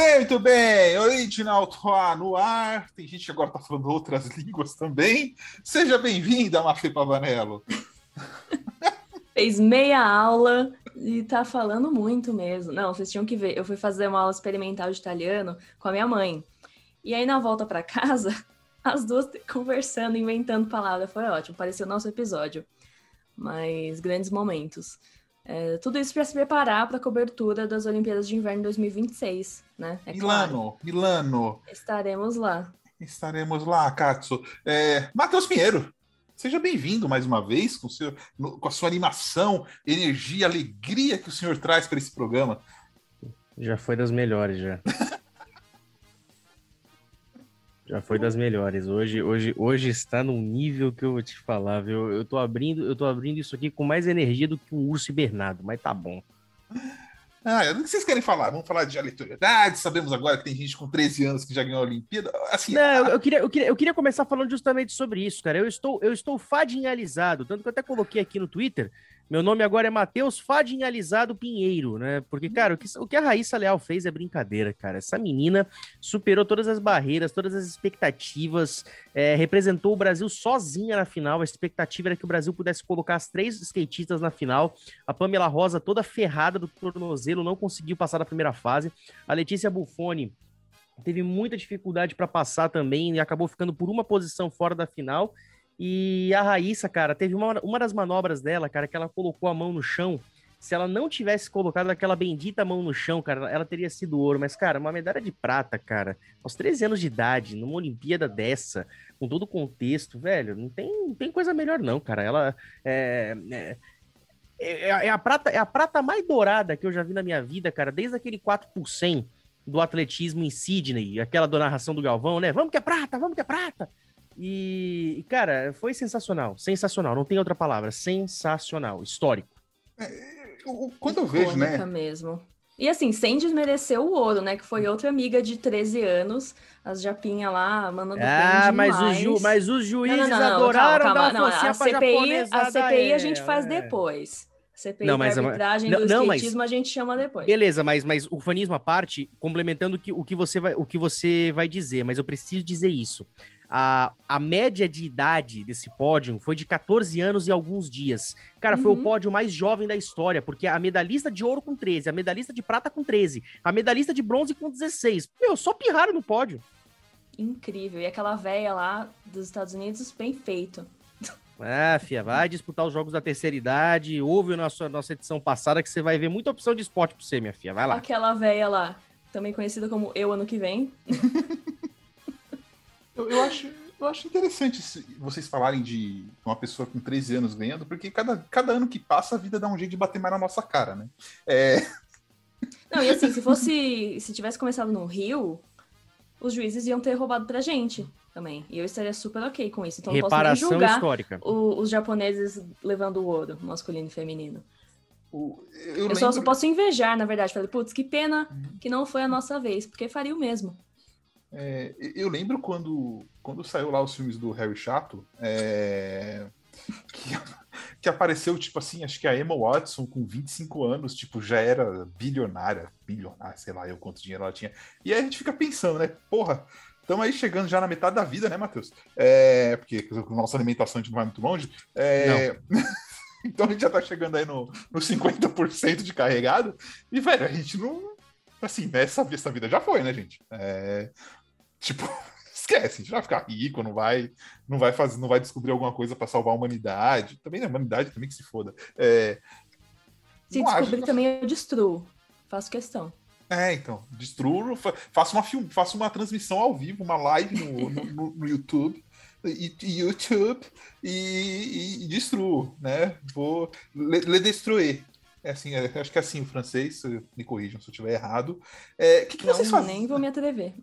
Bem, muito bem. Original Toa no ar. Tem gente que agora tá falando outras línguas também. Seja bem-vinda, Mafê Pavanello. Fez meia aula e tá falando muito mesmo. Não, vocês tinham que ver. Eu fui fazer uma aula experimental de italiano com a minha mãe. E aí, na volta para casa, as duas conversando, inventando palavras. Foi ótimo, pareceu nosso episódio. Mas grandes momentos. É, tudo isso para se preparar para a cobertura das Olimpíadas de Inverno 2026, né? É Milano, claro. Milano. Estaremos lá. Estaremos lá, Katsu. É, Matheus Pinheiro, seja bem-vindo mais uma vez com, seu, no, com a sua animação, energia, alegria que o senhor traz para esse programa. Já foi das melhores, já. Já foi das melhores. Hoje, hoje, hoje está num nível que eu vou te falar, viu? Eu tô abrindo, eu tô abrindo isso aqui com mais energia do que um urso hibernado, mas tá bom. Ah, o que vocês querem falar? Vamos falar de aleatoriedade. Sabemos agora que tem gente com 13 anos que já ganhou a Olimpíada. Assim, Não, a... eu, queria, eu, queria, eu queria começar falando justamente sobre isso, cara. Eu estou, eu estou fadinhalizado, tanto que eu até coloquei aqui no Twitter meu nome agora é Matheus Fadinhalizado Pinheiro, né? Porque, hum. cara, o que, o que a Raíssa Leal fez é brincadeira, cara. Essa menina superou todas as barreiras, todas as expectativas, é, representou o Brasil sozinha na final. A expectativa era que o Brasil pudesse colocar as três skatistas na final. A Pamela Rosa, toda ferrada do tornozelo, não conseguiu passar da primeira fase. A Letícia Buffoni teve muita dificuldade para passar também e acabou ficando por uma posição fora da final. E a Raíssa, cara, teve uma, uma das manobras dela, cara, que ela colocou a mão no chão. Se ela não tivesse colocado aquela bendita mão no chão, cara, ela teria sido ouro. Mas, cara, uma medalha de prata, cara, aos 13 anos de idade, numa Olimpíada dessa, com todo o contexto, velho, não tem, não tem coisa melhor, não, cara. Ela é, é, é, é, a prata, é a prata mais dourada que eu já vi na minha vida, cara, desde aquele 4 por 100 do atletismo em Sydney, aquela do narração do Galvão, né? Vamos que é prata, vamos que é prata. E, cara, foi sensacional. Sensacional, não tem outra palavra. Sensacional, histórico. É, quando eu vejo, né? mesmo. E assim, sem desmerecer o ouro, né? Que foi outra amiga de 13 anos, as Japinha lá, mandando Ah, mas, o ju, mas os juízes não, não, não, adoraram calma, calma. Não, a CPI, a CPI a gente faz é. depois. CPI não, mas, arbitragem não, do não, mas, a gente chama depois. Beleza, mas, mas o fanismo à parte, complementando que, o, que você vai, o que você vai dizer, mas eu preciso dizer isso a, a média de idade desse pódio foi de 14 anos e alguns dias. Cara, uhum. foi o uhum. pódio mais jovem da história, porque a medalhista de ouro com 13, a medalhista de prata com 13, a medalhista de bronze com 16. Meu, só pirraram no pódio. Incrível. E aquela véia lá dos Estados Unidos, bem feito. Ah, fia, vai disputar os jogos da terceira idade. Ouve a nossa, nossa edição passada que você vai ver muita opção de esporte pra você, minha filha. Vai lá. Aquela véia lá, também conhecida como Eu Ano Que Vem. Eu, eu, acho, eu acho interessante vocês falarem de uma pessoa com 13 anos ganhando, porque cada, cada ano que passa a vida dá um jeito de bater mais na nossa cara, né? É... Não, e assim, se fosse. Se tivesse começado no Rio, os juízes iam ter roubado pra gente também. E eu estaria super ok com isso. Então Reparação não posso julgar histórica. O, os japoneses levando o ouro, masculino e feminino. O, eu, eu lembro... só posso invejar, na verdade. Falei, putz, que pena que não foi a nossa vez, porque faria o mesmo. É, eu lembro quando, quando saiu lá os filmes do Harry Chato, é, que, que, apareceu, tipo assim, acho que a Emma Watson, com 25 anos, tipo, já era bilionária, bilionária, sei lá eu quanto dinheiro ela tinha. E aí a gente fica pensando, né, porra, estamos aí chegando já na metade da vida, né, Matheus? É, porque a nossa alimentação a gente não vai muito longe. É, então a gente já tá chegando aí no, no 50% de carregado. E, velho, a gente não. Assim, essa, essa vida já foi, né, gente? É, Tipo, esquece, a gente vai ficar rico, não vai, não vai fazer, não vai descobrir alguma coisa para salvar a humanidade. Também a humanidade também que se foda. É, se descobrir acho, também eu destruo. Faço questão. É, então, destruo, faço uma film, faço uma transmissão ao vivo, uma live no, no, no YouTube. E, YouTube e, e, e, destruo, né? Vou le, le destruir. É assim, é, acho que é assim o francês, me corrijam se eu estiver errado. É, que que Não, vocês fazem? nem vou me atrever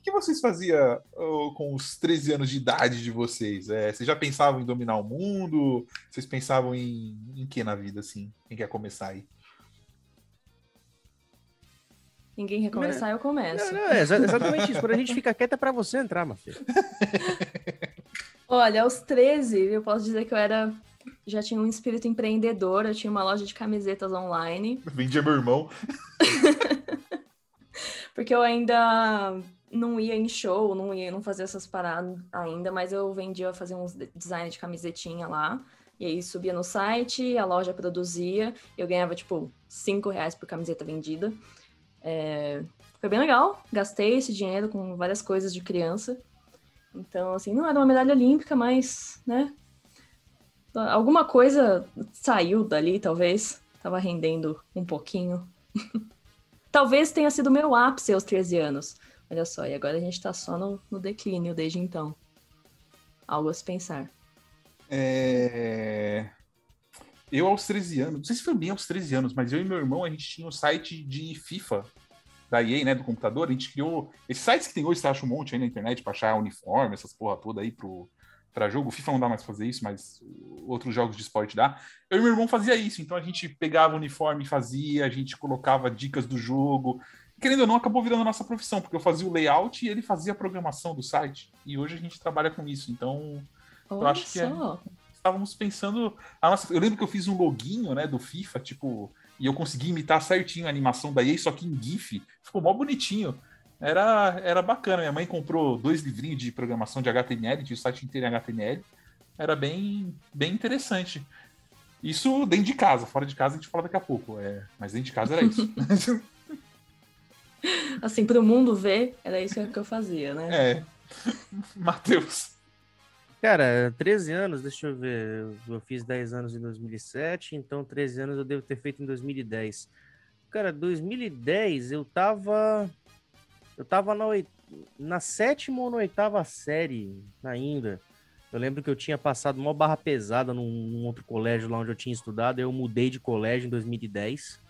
que vocês faziam oh, com os 13 anos de idade de vocês? É, vocês já pensavam em dominar o mundo? Vocês pensavam em, em que na vida, assim? Quem quer começar aí? Ninguém quer começar, é, eu começo. Não, não, é exatamente isso. Quando a gente fica quieta é pra você entrar, Mafia. Olha, aos 13, eu posso dizer que eu era. Já tinha um espírito empreendedor, eu tinha uma loja de camisetas online. Vendia meu irmão. porque eu ainda não ia em show, não ia, não fazia essas paradas ainda, mas eu vendia, fazia uns design de camisetinha lá. E aí subia no site, a loja produzia, eu ganhava tipo 5 reais por camiseta vendida. É... Foi bem legal, gastei esse dinheiro com várias coisas de criança. Então, assim, não era uma medalha olímpica, mas, né? Alguma coisa saiu dali, talvez. Tava rendendo um pouquinho. talvez tenha sido meu ápice aos 13 anos. Olha só, e agora a gente tá só no, no declínio desde então. Algo a se pensar. É... Eu, aos 13 anos, não sei se foi bem aos 13 anos, mas eu e meu irmão, a gente tinha um site de FIFA da EA, né, do computador. A gente criou. Esses sites que tem hoje, você acha um monte aí na internet pra achar uniforme, essas porra toda aí pro, pra jogo. O FIFA não dá mais fazer isso, mas outros jogos de esporte dá. Eu e meu irmão fazia isso, então a gente pegava o uniforme e fazia, a gente colocava dicas do jogo. Querendo ou não, acabou virando a nossa profissão, porque eu fazia o layout e ele fazia a programação do site. E hoje a gente trabalha com isso, então Olha eu acho que é, estávamos pensando. Nossa, eu lembro que eu fiz um loginho né, do FIFA, tipo, e eu consegui imitar certinho a animação da EA, só que em GIF. Ficou mó bonitinho. Era, era bacana. Minha mãe comprou dois livrinhos de programação de HTML, tinha o site inteiro em HTML. Era bem, bem interessante. Isso dentro de casa, fora de casa a gente fala daqui a pouco. É, mas dentro de casa era isso. assim, para o mundo ver, era isso que eu fazia, né? É. Matheus. Cara, 13 anos, deixa eu ver. Eu fiz 10 anos em 2007, então 13 anos eu devo ter feito em 2010. Cara, 2010 eu tava. Eu tava na, oit... na sétima ou na oitava série ainda. Eu lembro que eu tinha passado uma barra pesada num, outro colégio lá onde eu tinha estudado. Eu mudei de colégio em 2010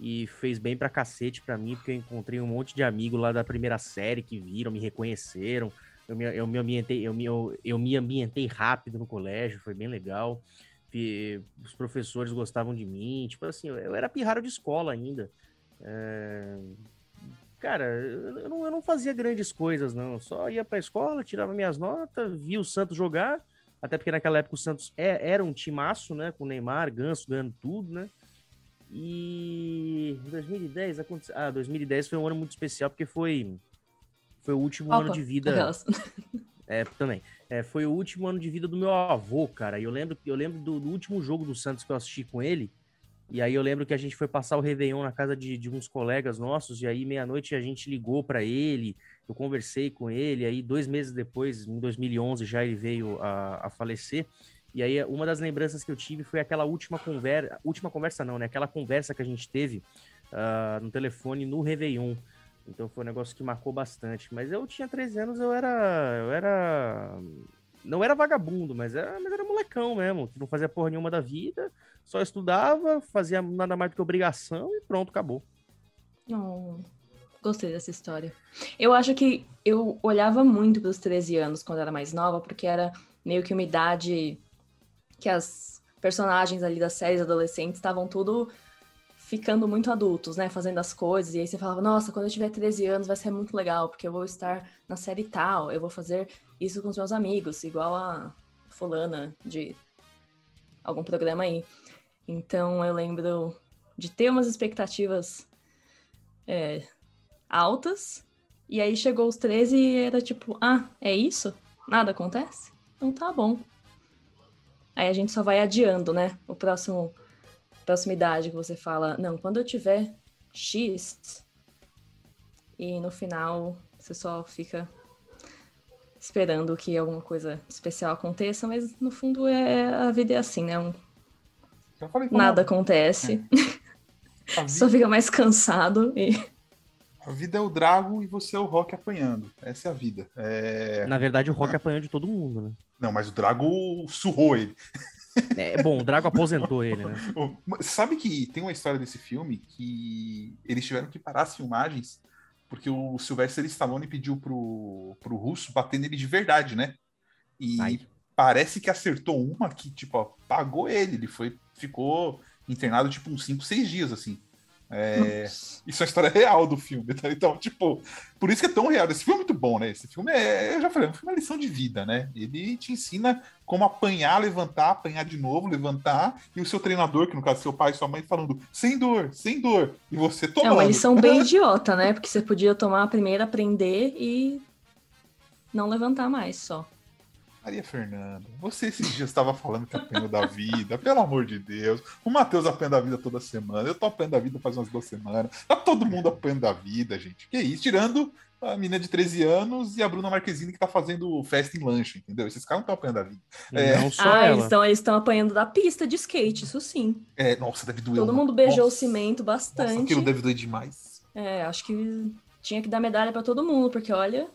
e fez bem pra cacete pra mim, porque eu encontrei um monte de amigos lá da primeira série que viram, me reconheceram eu me, eu me ambientei, eu me, eu, eu me ambientei rápido no colégio, foi bem legal. E os professores gostavam de mim, tipo assim, eu era pirraro de escola ainda. É... Cara, eu não, eu não fazia grandes coisas, não. Só ia pra escola, tirava minhas notas, via o Santos jogar, até porque naquela época o Santos é, era um timaço, né? Com Neymar, Ganso ganhando tudo, né? E em 2010, ah, 2010 foi um ano muito especial porque foi foi o último Opa, ano de vida. É, também. É, foi o último ano de vida do meu avô, cara. E eu lembro, eu lembro do, do, último jogo do Santos que eu assisti com ele. E aí eu lembro que a gente foi passar o Réveillon na casa de, de uns colegas nossos. E aí, meia-noite, a gente ligou para ele. Eu conversei com ele. Aí, dois meses depois, em 2011, já ele veio a, a falecer. E aí, uma das lembranças que eu tive foi aquela última conversa. Última conversa, não, né? Aquela conversa que a gente teve uh, no telefone no Réveillon. Então foi um negócio que marcou bastante. Mas eu tinha 13 anos, eu era. Eu era. Não era vagabundo, mas era, mas era molecão mesmo, que não fazia porra nenhuma da vida, só estudava, fazia nada mais do que obrigação e pronto, acabou. Oh, gostei dessa história. Eu acho que eu olhava muito para os 13 anos quando era mais nova, porque era meio que uma idade que as personagens ali das séries adolescentes estavam tudo ficando muito adultos, né? Fazendo as coisas. E aí você falava, nossa, quando eu tiver 13 anos vai ser muito legal, porque eu vou estar na série tal, eu vou fazer isso com os meus amigos, igual a fulana de algum programa aí. Então eu lembro de ter umas expectativas é, altas. E aí chegou os 13 e era tipo, ah, é isso? Nada acontece? Então tá bom. Aí a gente só vai adiando, né? O próximo proximidade que você fala, não, quando eu tiver X, e no final você só fica esperando que alguma coisa especial aconteça, mas no fundo é a vida é assim, né? Um... Nada acontece. É. Vida... só fica mais cansado e. A vida é o Drago e você é o Rock apanhando. Essa é a vida. É... Na verdade, o Rock é. apanhou de todo mundo, né? Não, mas o Drago surrou ele. É, bom, o Drago aposentou ele, né? Sabe que tem uma história desse filme que eles tiveram que parar as filmagens porque o Sylvester Stallone pediu pro, pro russo bater nele de verdade, né? E Ai. parece que acertou uma que, tipo, apagou ele. Ele foi, ficou internado, tipo, uns 5, 6 dias, assim. É, isso é a história real do filme, tá? Então, tipo, por isso que é tão real. Esse filme é muito bom, né? Esse filme é, eu já falei, é um filme é lição de vida, né? Ele te ensina como apanhar, levantar, apanhar de novo, levantar, e o seu treinador, que no caso é seu pai e sua mãe, falando sem dor, sem dor, e você tomando. É uma lição bem idiota, né? Porque você podia tomar a primeira, aprender e não levantar mais só. Maria Fernanda, você esses dias estava falando que apanhou da vida, pelo amor de Deus. O Matheus apanha da vida toda semana, eu tô apanhando da vida faz umas duas semanas. Tá todo mundo apanhando da vida, gente. Que isso? Tirando a menina de 13 anos e a Bruna Marquezine que tá fazendo festa em lanche, entendeu? Esses caras não estão apanhando da vida. É... Não só ah, ela. eles estão eles apanhando da pista de skate, isso sim. É, nossa, deve doer. Todo mundo beijou nossa, o cimento bastante. Nossa, aquilo deve doer demais. É, acho que tinha que dar medalha pra todo mundo, porque olha,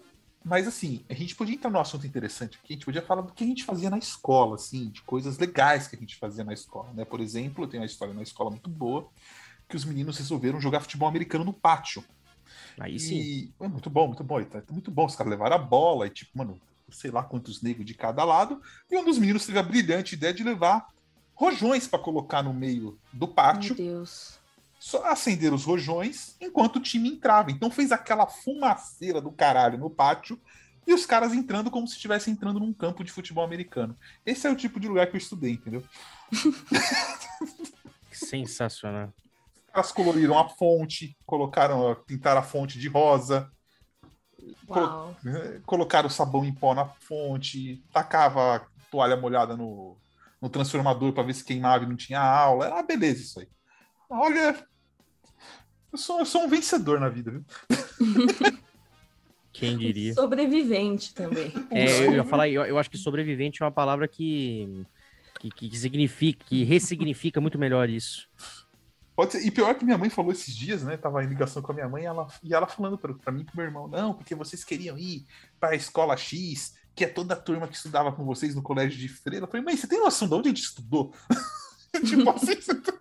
Mas assim, a gente podia entrar num assunto interessante aqui, a gente podia falar do que a gente fazia na escola, assim, de coisas legais que a gente fazia na escola, né? Por exemplo, eu tenho uma história na escola muito boa, que os meninos resolveram jogar futebol americano no pátio. Aí sim. E é muito bom, muito bom. tá muito bom. Os caras levaram a bola e, tipo, mano, sei lá quantos negros de cada lado. E um dos meninos teve a brilhante ideia de levar rojões para colocar no meio do pátio, meu Deus. Só acender os rojões enquanto o time entrava. Então fez aquela fumaceira do caralho no pátio e os caras entrando como se estivessem entrando num campo de futebol americano. Esse é o tipo de lugar que eu estudei, entendeu? Sensacional. Os caras coloriram a fonte, colocaram, pintaram a fonte de rosa, Colo- Uau. né, colocaram sabão em pó na fonte, tacava a toalha molhada no, no transformador para ver se queimava e não tinha aula. Era uma beleza isso aí. Olha, eu sou, eu sou um vencedor na vida, viu? Quem diria? Sobrevivente também. É, eu ia falar, eu, eu acho que sobrevivente é uma palavra que, que, que significa, que ressignifica muito melhor isso. Pode ser. E pior que minha mãe falou esses dias, né? Tava em ligação com a minha mãe e ela, e ela falando pra, pra mim e pro meu irmão: não, porque vocês queriam ir pra escola X, que é toda a turma que estudava com vocês no colégio de freira. Eu falei: mãe, você tem noção de onde a gente estudou? tipo assim, você tem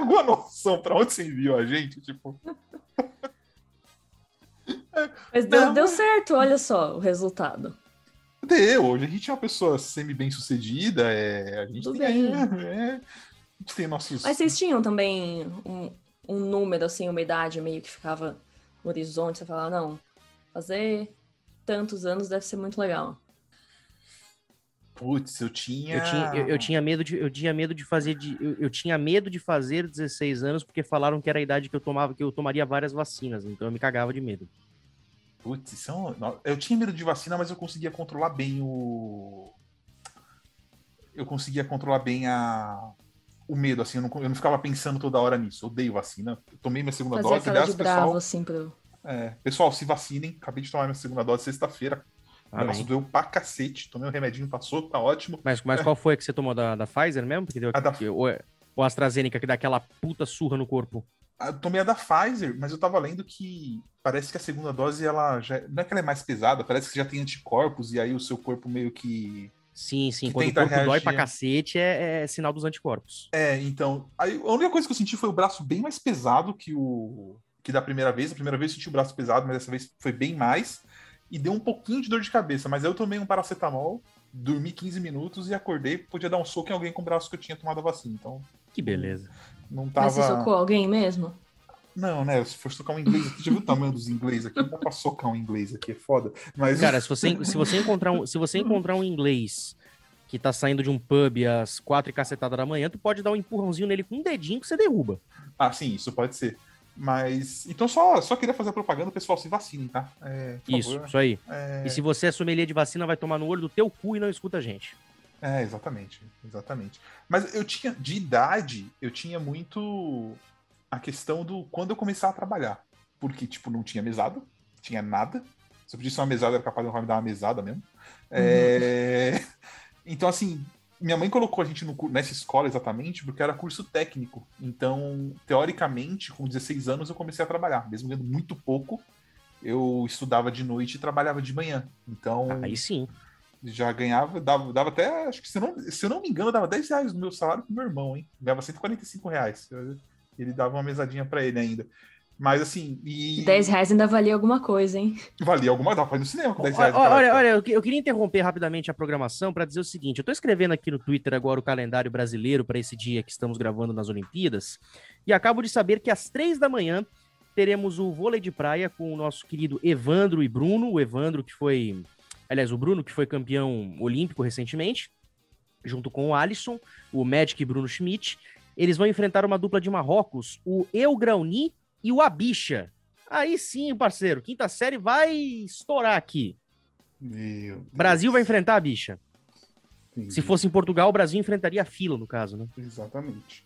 alguma noção pra onde você enviou a gente? Tipo, Mas deu, Não. deu certo, olha só o resultado. deu. Hoje a gente é uma pessoa semi-bem sucedida, é, a gente Tudo tem. bem. é, a gente tem nossos. Mas vocês tinham também um, um número, assim, uma idade meio que ficava no horizonte, você falava, não, fazer tantos anos deve ser muito legal. Putz, eu tinha. Eu tinha, eu, eu tinha medo de, eu tinha medo de fazer de, eu, eu tinha medo de fazer 16 anos porque falaram que era a idade que eu tomava, que eu tomaria várias vacinas, então eu me cagava de medo. Putz, isso é eu tinha medo de vacina, mas eu conseguia controlar bem o. Eu conseguia controlar bem a. O medo, assim, eu não, eu não ficava pensando toda hora nisso. Eu odeio vacina. Eu tomei minha segunda Fazer dose. Aliás, de bravo, pessoal, assim, pro... é, pessoal, se vacinem. Acabei de tomar minha segunda dose sexta-feira. O Amém. negócio doeu pra cacete. Tomei um remedinho, passou, tá ótimo. Mas, mas qual foi a que você tomou da, da Pfizer mesmo? Porque deu, A da- que- ou, é- ou AstraZeneca que dá aquela puta surra no corpo. Ah, Eu tomei a da Pfizer, mas eu tava lendo que parece que a segunda dose, ela já. Não é que ela é mais pesada, parece que já tem anticorpos, e aí o seu corpo meio que. Sim, sim. Que Quando o corpo dói reagir. pra cacete, é, é sinal dos anticorpos. É, então. A única coisa que eu senti foi o braço bem mais pesado que o. que da primeira vez. A primeira vez eu senti o braço pesado, mas dessa vez foi bem mais. E deu um pouquinho de dor de cabeça. Mas eu tomei um paracetamol, dormi 15 minutos e acordei. Podia dar um soco em alguém com o braço que eu tinha tomado a vacina. Então, Que beleza. não Mas você tava. socou alguém mesmo? Não, né? Se for socar um inglês aqui, já viu o tamanho dos ingleses aqui? Não dá pra socar um inglês aqui, é foda. Mas. Cara, se você, se você encontrar um, se você encontrar um inglês que tá saindo de um pub às quatro e cacetada da manhã, tu pode dar um empurrãozinho nele com um dedinho que você derruba. Ah, sim, isso pode ser. Mas. Então só, só queria fazer a propaganda, pessoal, se vacinem, tá? É, Isso, favor. isso aí. É... E se você é sommelier de vacina, vai tomar no olho do teu cu e não escuta a gente. É, exatamente, exatamente. Mas eu tinha, de idade, eu tinha muito a questão do quando eu começar a trabalhar. Porque, tipo, não tinha mesada, tinha nada. Se eu pedisse uma mesada, era capaz de me dar uma mesada mesmo. É, Então, assim, minha mãe colocou a gente no nessa escola exatamente porque era curso técnico. Então, teoricamente, com 16 anos, eu comecei a trabalhar. Mesmo ganhando muito pouco, eu estudava de noite e trabalhava de manhã. Então, Aí sim. já ganhava, dava, dava até, acho que se eu, não, se eu não me engano, dava 10 reais no meu salário pro meu irmão, hein? Ganhava 145 reais. Ele dava uma mesadinha para ele ainda. Mas assim. E... 10 reais ainda valia alguma coisa, hein? Valia alguma dá pra ir no cinema com 10 reais. Olha, olha, olha, eu, eu queria interromper rapidamente a programação para dizer o seguinte: eu tô escrevendo aqui no Twitter agora o calendário brasileiro para esse dia que estamos gravando nas Olimpíadas, e acabo de saber que às três da manhã teremos o vôlei de praia com o nosso querido Evandro e Bruno. O Evandro, que foi. Aliás, o Bruno, que foi campeão olímpico recentemente, junto com o Alisson, o Magic e Bruno Schmidt. Eles vão enfrentar uma dupla de Marrocos, o Eu Grauni e o Abicha. Aí sim, parceiro, quinta série vai estourar aqui. Meu Brasil vai enfrentar a bicha. Deus. Se fosse em Portugal, o Brasil enfrentaria a fila, no caso, né? Exatamente.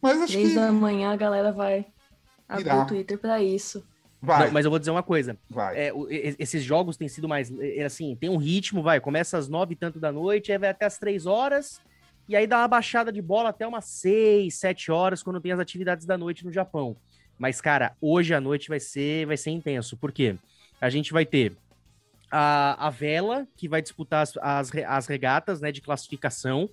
Mas acho Três que. da manhã a galera vai abrir o Twitter pra isso. Vai, Não, mas eu vou dizer uma coisa. vai. É, o- esses jogos têm sido mais. é, assim, tem um ritmo, vai. Começa às nove e tanto da noite, aí vai até às três horas. E aí dá uma baixada de bola até umas seis, sete horas, quando tem as atividades da noite no Japão. Mas, cara, hoje à noite vai ser, vai ser intenso. Por quê? A gente vai ter a, a vela, que vai disputar as, as, as regatas né, de classificação,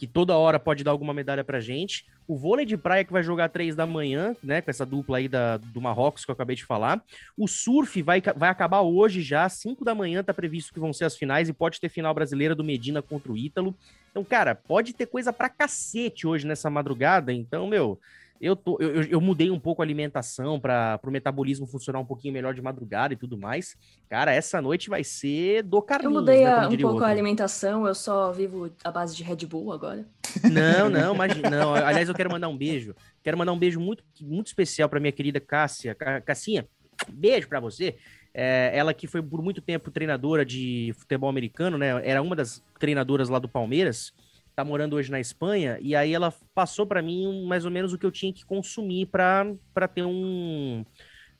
que toda hora pode dar alguma medalha pra gente. O vôlei de praia, que vai jogar três da manhã, né? Com essa dupla aí da, do Marrocos que eu acabei de falar. O surf vai, vai acabar hoje já, 5 da manhã tá previsto que vão ser as finais e pode ter final brasileira do Medina contra o Ítalo. Então, cara, pode ter coisa pra cacete hoje nessa madrugada. Então, meu, eu, tô, eu, eu- eu mudei um pouco a alimentação para o metabolismo funcionar um pouquinho melhor de madrugada e tudo mais. Cara, essa noite vai ser do Eu Carlinhos, mudei né, a- um pouco a outro. alimentação, eu só vivo à base de Red Bull agora. Não, não, imagina, não. Aliás, eu quero mandar um beijo. Quero mandar um beijo muito, muito especial para minha querida Cássia. Ca- Cassinha, beijo para você. É, ela que foi por muito tempo treinadora de futebol americano, né? Era uma das treinadoras lá do Palmeiras. Tá morando hoje na Espanha e aí ela passou para mim mais ou menos o que eu tinha que consumir para ter um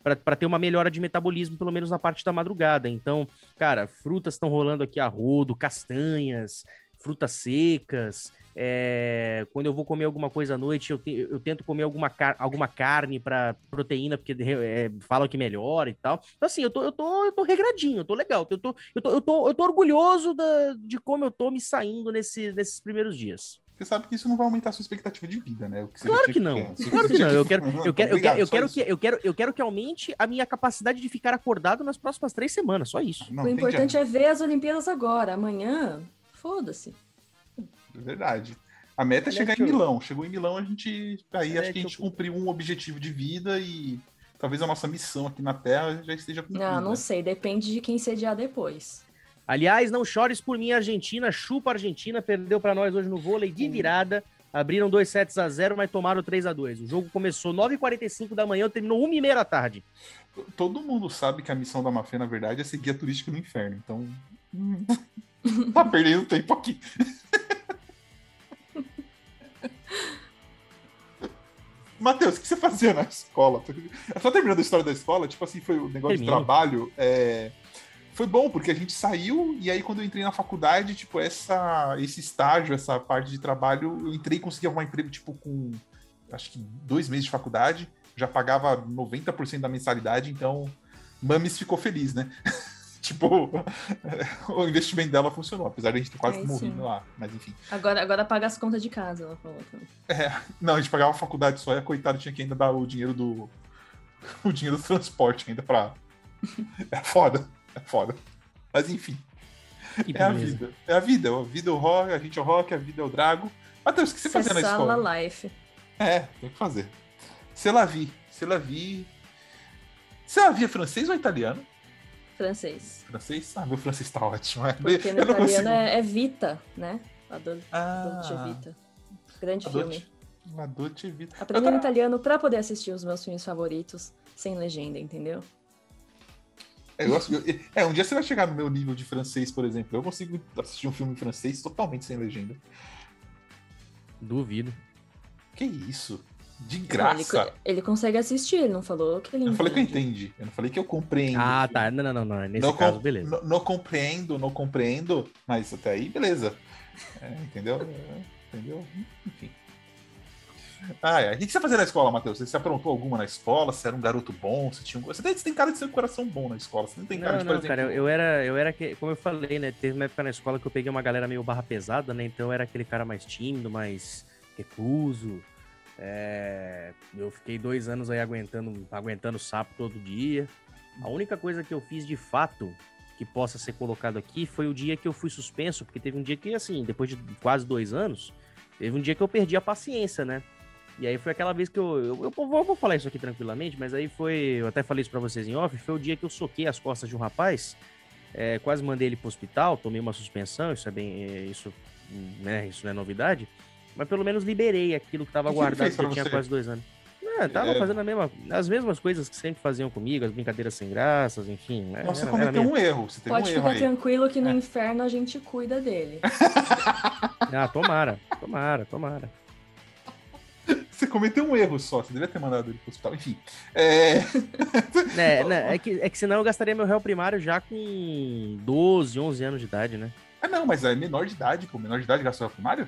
para ter uma melhora de metabolismo, pelo menos na parte da madrugada. Então, cara, frutas estão rolando aqui a rodo, castanhas, frutas secas. É, quando eu vou comer alguma coisa à noite, eu, te- eu tento comer alguma, car- alguma carne para proteína, porque é, falam que melhora e tal. Então, assim, eu tô, eu tô, eu tô regradinho, eu tô legal. Eu tô, eu tô, eu tô, eu tô orgulhoso da- de como eu tô me saindo nesse, nesses primeiros dias. Você sabe que isso não vai aumentar a sua expectativa de vida, né? Que Claro que tinha- não. é, Claro que não. Eu quero, eu quero, eu quero, eu quero que, eu quero, eu quero que aumente a minha capacidade de ficar acordado nas próximas três semanas. Só isso. Não, o importante é ver as Olimpíadas agora. Amanhã, foda-se. É verdade. A meta é chegar em. Milão. Chegou em Milão, a gente. Aí acho que a gente cumpriu um objetivo de vida e talvez a nossa missão aqui na Terra já esteja cumprida. Não, não sei, depende de quem sediar depois. Aliás, não chores por mim, Argentina. Chupa a Argentina, perdeu pra nós hoje no vôlei de Hum. virada. Abriram 2 sets a 0, mas tomaram 3 a 2 O jogo começou 9h45 da manhã, terminou 1h30 da tarde. Todo mundo sabe que a missão da Mafê, na verdade, é ser guia turístico no inferno. Então. tá perdendo tempo aqui. Matheus, o que você fazia na escola? Só terminando a história da escola, tipo assim, foi o negócio de Termina. trabalho. é, Foi bom, porque a gente saiu, e aí quando eu entrei na faculdade, tipo, essa, esse estágio, essa parte de trabalho, eu entrei e consegui arrumar emprego, tipo, com acho que dois meses de faculdade, já pagava 90% da mensalidade, então Mames ficou feliz, né? tipo, o investimento dela funcionou, apesar de a gente ter quase Aí morrido lá, mas enfim. Agora, agora paga as contas de casa, ela falou. também. Não, a gente pagava a faculdade só e a coitada tinha que ainda dar o dinheiro do. o dinheiro do transporte ainda pra. É foda. É foda. Mas enfim, é a vida. É a vida. A vida é o rock, a gente é o rock, a vida é o drago. Matheus, o que você fazia na Sala escola? Life. É, tem que fazer. C'est la vie é francês ou italiano? Francês. Francês? Ah, meu francês tá ótimo. é. Porque no italiano consigo. é, é Vita, né? A Ah, Vita. Grande a filme. Dolce- a Dolce Vita. Eu Aprendendo tava- italiano pra poder assistir os meus filmes favoritos sem legenda, entendeu? É, eu eu- é, um dia você vai chegar no meu nível de francês, por exemplo. Eu consigo assistir um filme em francês totalmente sem legenda. Duvido. Que isso? De Ele, graça. co- ele consegue assistir, ele não falou que ele Eu não falei que eu entendi. Eu não falei que eu compreendo. Ah, tá. Não, não, não, não. Nesse Não caso, com- beleza. Não, não compreendo, não compreendo, mas até aí, beleza. É, entendeu? É, entendeu? Enfim. Ah, é. O que você fazia na escola, Matheus? Você se aprontou alguma na escola? Você era um garoto bom? Você, tinha um... você, tem, você tem cara de ser um coração bom na escola. Você não tem cara Não, de, por não, exemplo... cara, eu, eu era, eu era, que- como eu falei, né? Teve uma época na escola que eu peguei uma galera meio barra pesada, né? Então eu era aquele cara mais tímido, mais recluso. É, eu fiquei dois anos aí aguentando, aguentando sapo todo dia. A única coisa que eu fiz de fato que possa ser colocado aqui foi o dia que eu fui suspenso, porque teve um dia que, assim, depois de quase dois anos, teve um dia que eu perdi a paciência, né? E aí foi aquela vez que eu. Eu, eu, eu vou falar isso aqui tranquilamente, mas aí foi. Eu até falei isso pra vocês em off. Foi o dia que eu soquei as costas de um rapaz. É, quase mandei ele pro hospital, tomei uma suspensão, isso é bem. É, isso, né, isso não é novidade. Mas pelo menos liberei aquilo que estava guardado que eu tinha quase dois anos. Não, tava é... fazendo a mesma, as mesmas coisas que sempre faziam comigo, as brincadeiras sem graças, enfim. Né, Nossa, você cometeu um erro. Você Pode um ficar erro tranquilo que no é. inferno a gente cuida dele. ah, tomara, tomara, tomara. Você cometeu um erro só, você devia ter mandado ele pro hospital. Enfim. É, é, né, é, que, é que senão eu gastaria meu réu primário já com 12, 11 anos de idade, né? Ah, não, mas é menor de idade, pô. Menor de idade gastou réu primário?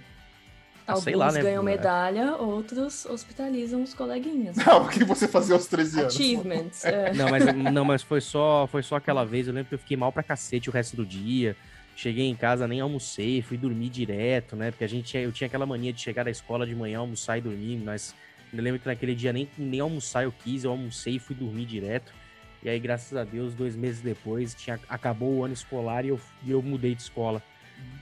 Ah, Alguns sei lá, né? ganham medalha, outros hospitalizam os coleguinhas. Não, o que você fazia aos 13 anos? Achievements. É. Não, mas, não, mas foi, só, foi só aquela vez. Eu lembro que eu fiquei mal pra cacete o resto do dia. Cheguei em casa, nem almocei, fui dormir direto, né? Porque a gente, eu tinha aquela mania de chegar da escola de manhã, almoçar e dormir, mas eu lembro que naquele dia nem, nem almoçar eu quis, eu almocei e fui dormir direto. E aí, graças a Deus, dois meses depois, tinha, acabou o ano escolar e eu, eu mudei de escola.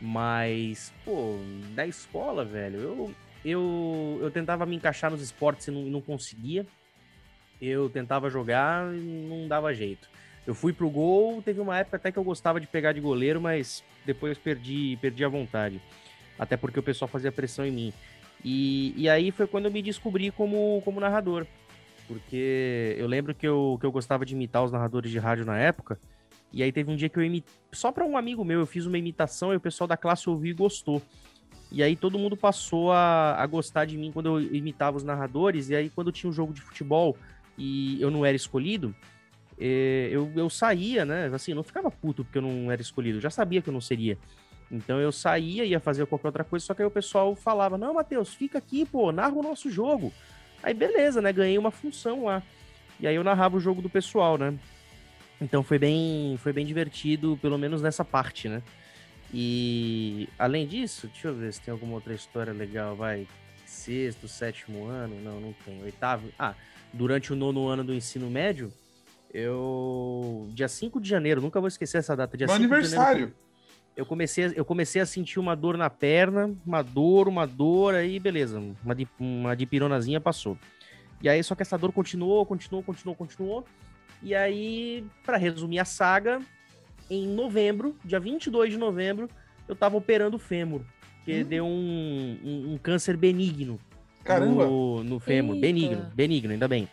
Mas, pô, da escola, velho, eu, eu, eu tentava me encaixar nos esportes e não, não conseguia. Eu tentava jogar e não dava jeito. Eu fui pro gol, teve uma época até que eu gostava de pegar de goleiro, mas depois perdi, perdi a vontade. Até porque o pessoal fazia pressão em mim. E, e aí foi quando eu me descobri como, como narrador. Porque eu lembro que eu, que eu gostava de imitar os narradores de rádio na época. E aí teve um dia que eu imitei. Só para um amigo meu, eu fiz uma imitação e o pessoal da classe ouviu e gostou. E aí todo mundo passou a, a gostar de mim quando eu imitava os narradores. E aí, quando tinha um jogo de futebol e eu não era escolhido, eh, eu, eu saía, né? Assim, não ficava puto porque eu não era escolhido, eu já sabia que eu não seria. Então eu saía, ia fazer qualquer outra coisa, só que aí o pessoal falava: Não, Matheus, fica aqui, pô, narra o nosso jogo. Aí beleza, né? Ganhei uma função lá. E aí eu narrava o jogo do pessoal, né? Então foi bem, foi bem divertido, pelo menos nessa parte, né? E além disso, deixa eu ver se tem alguma outra história legal, vai. Sexto, sétimo ano? Não, não tem. Oitavo. Ah, durante o nono ano do ensino médio, eu. Dia 5 de janeiro, nunca vou esquecer essa data. Dia Meu aniversário. Janeiro, eu comecei, eu comecei a sentir uma dor na perna, uma dor, uma dor, aí beleza, uma, uma dipironazinha passou. E aí, só que essa dor continuou, continuou, continuou, continuou. E aí, para resumir a saga, em novembro, dia 22 de novembro, eu tava operando o fêmur, que hum. deu um, um, um, câncer benigno Caramba. no, no fêmur. Eita. Benigno, benigno, ainda bem.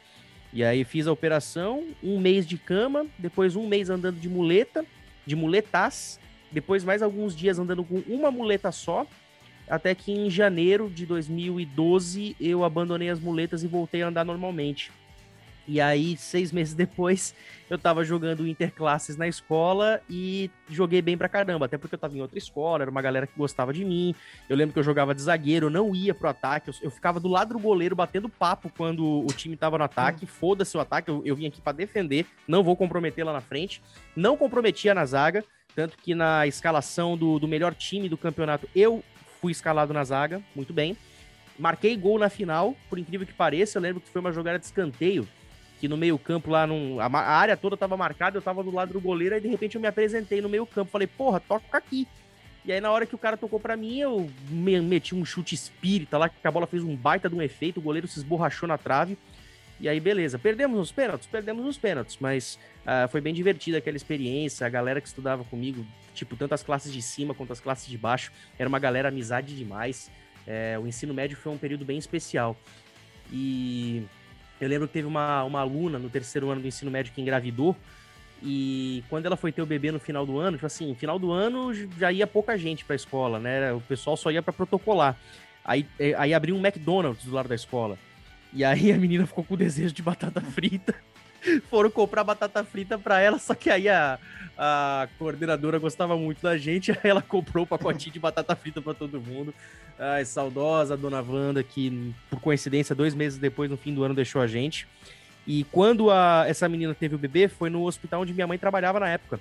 E aí fiz a operação, um mês de cama, depois um mês andando de muleta, de muletas, depois mais alguns dias andando com uma muleta só, até que em janeiro de 2012 eu abandonei as muletas e voltei a andar normalmente. E aí, seis meses depois, eu tava jogando interclasses na escola e joguei bem pra caramba. Até porque eu tava em outra escola, era uma galera que gostava de mim. Eu lembro que eu jogava de zagueiro, eu não ia pro ataque. Eu, eu ficava do lado do goleiro batendo papo quando o time tava no ataque. Hum. Foda-se o ataque, eu, eu vim aqui para defender, não vou comprometer lá na frente. Não comprometia na zaga, tanto que na escalação do, do melhor time do campeonato eu fui escalado na zaga, muito bem. Marquei gol na final, por incrível que pareça. Eu lembro que foi uma jogada de escanteio que no meio-campo lá, num, a, a, área toda tava marcada, eu tava do lado do goleiro, aí de repente eu me apresentei no meio-campo, falei, porra, toca aqui. E aí na hora que o cara tocou para mim, eu me, meti um chute espírita lá, que a bola fez um baita de um efeito, o goleiro se esborrachou na trave. E aí, beleza, perdemos nos pênaltis, perdemos nos pênaltis, mas uh, foi bem divertida aquela experiência. A galera que estudava comigo, tipo, tanto as classes de cima quanto as classes de baixo, era uma galera amizade demais. É, o ensino médio foi um período bem especial. E eu lembro que teve uma, uma aluna no terceiro ano do ensino médio que engravidou. E quando ela foi ter o bebê no final do ano, tipo assim, final do ano já ia pouca gente pra escola, né? O pessoal só ia para protocolar. Aí, é, aí abriu um McDonald's do lado da escola. E aí a menina ficou com desejo de batata frita. Foram comprar batata frita pra ela, só que aí a, a coordenadora gostava muito da gente, aí ela comprou o pacotinho de batata frita para todo mundo. Ai, saudosa dona Wanda, que por coincidência, dois meses depois, no fim do ano, deixou a gente. E quando a, essa menina teve o bebê, foi no hospital onde minha mãe trabalhava na época.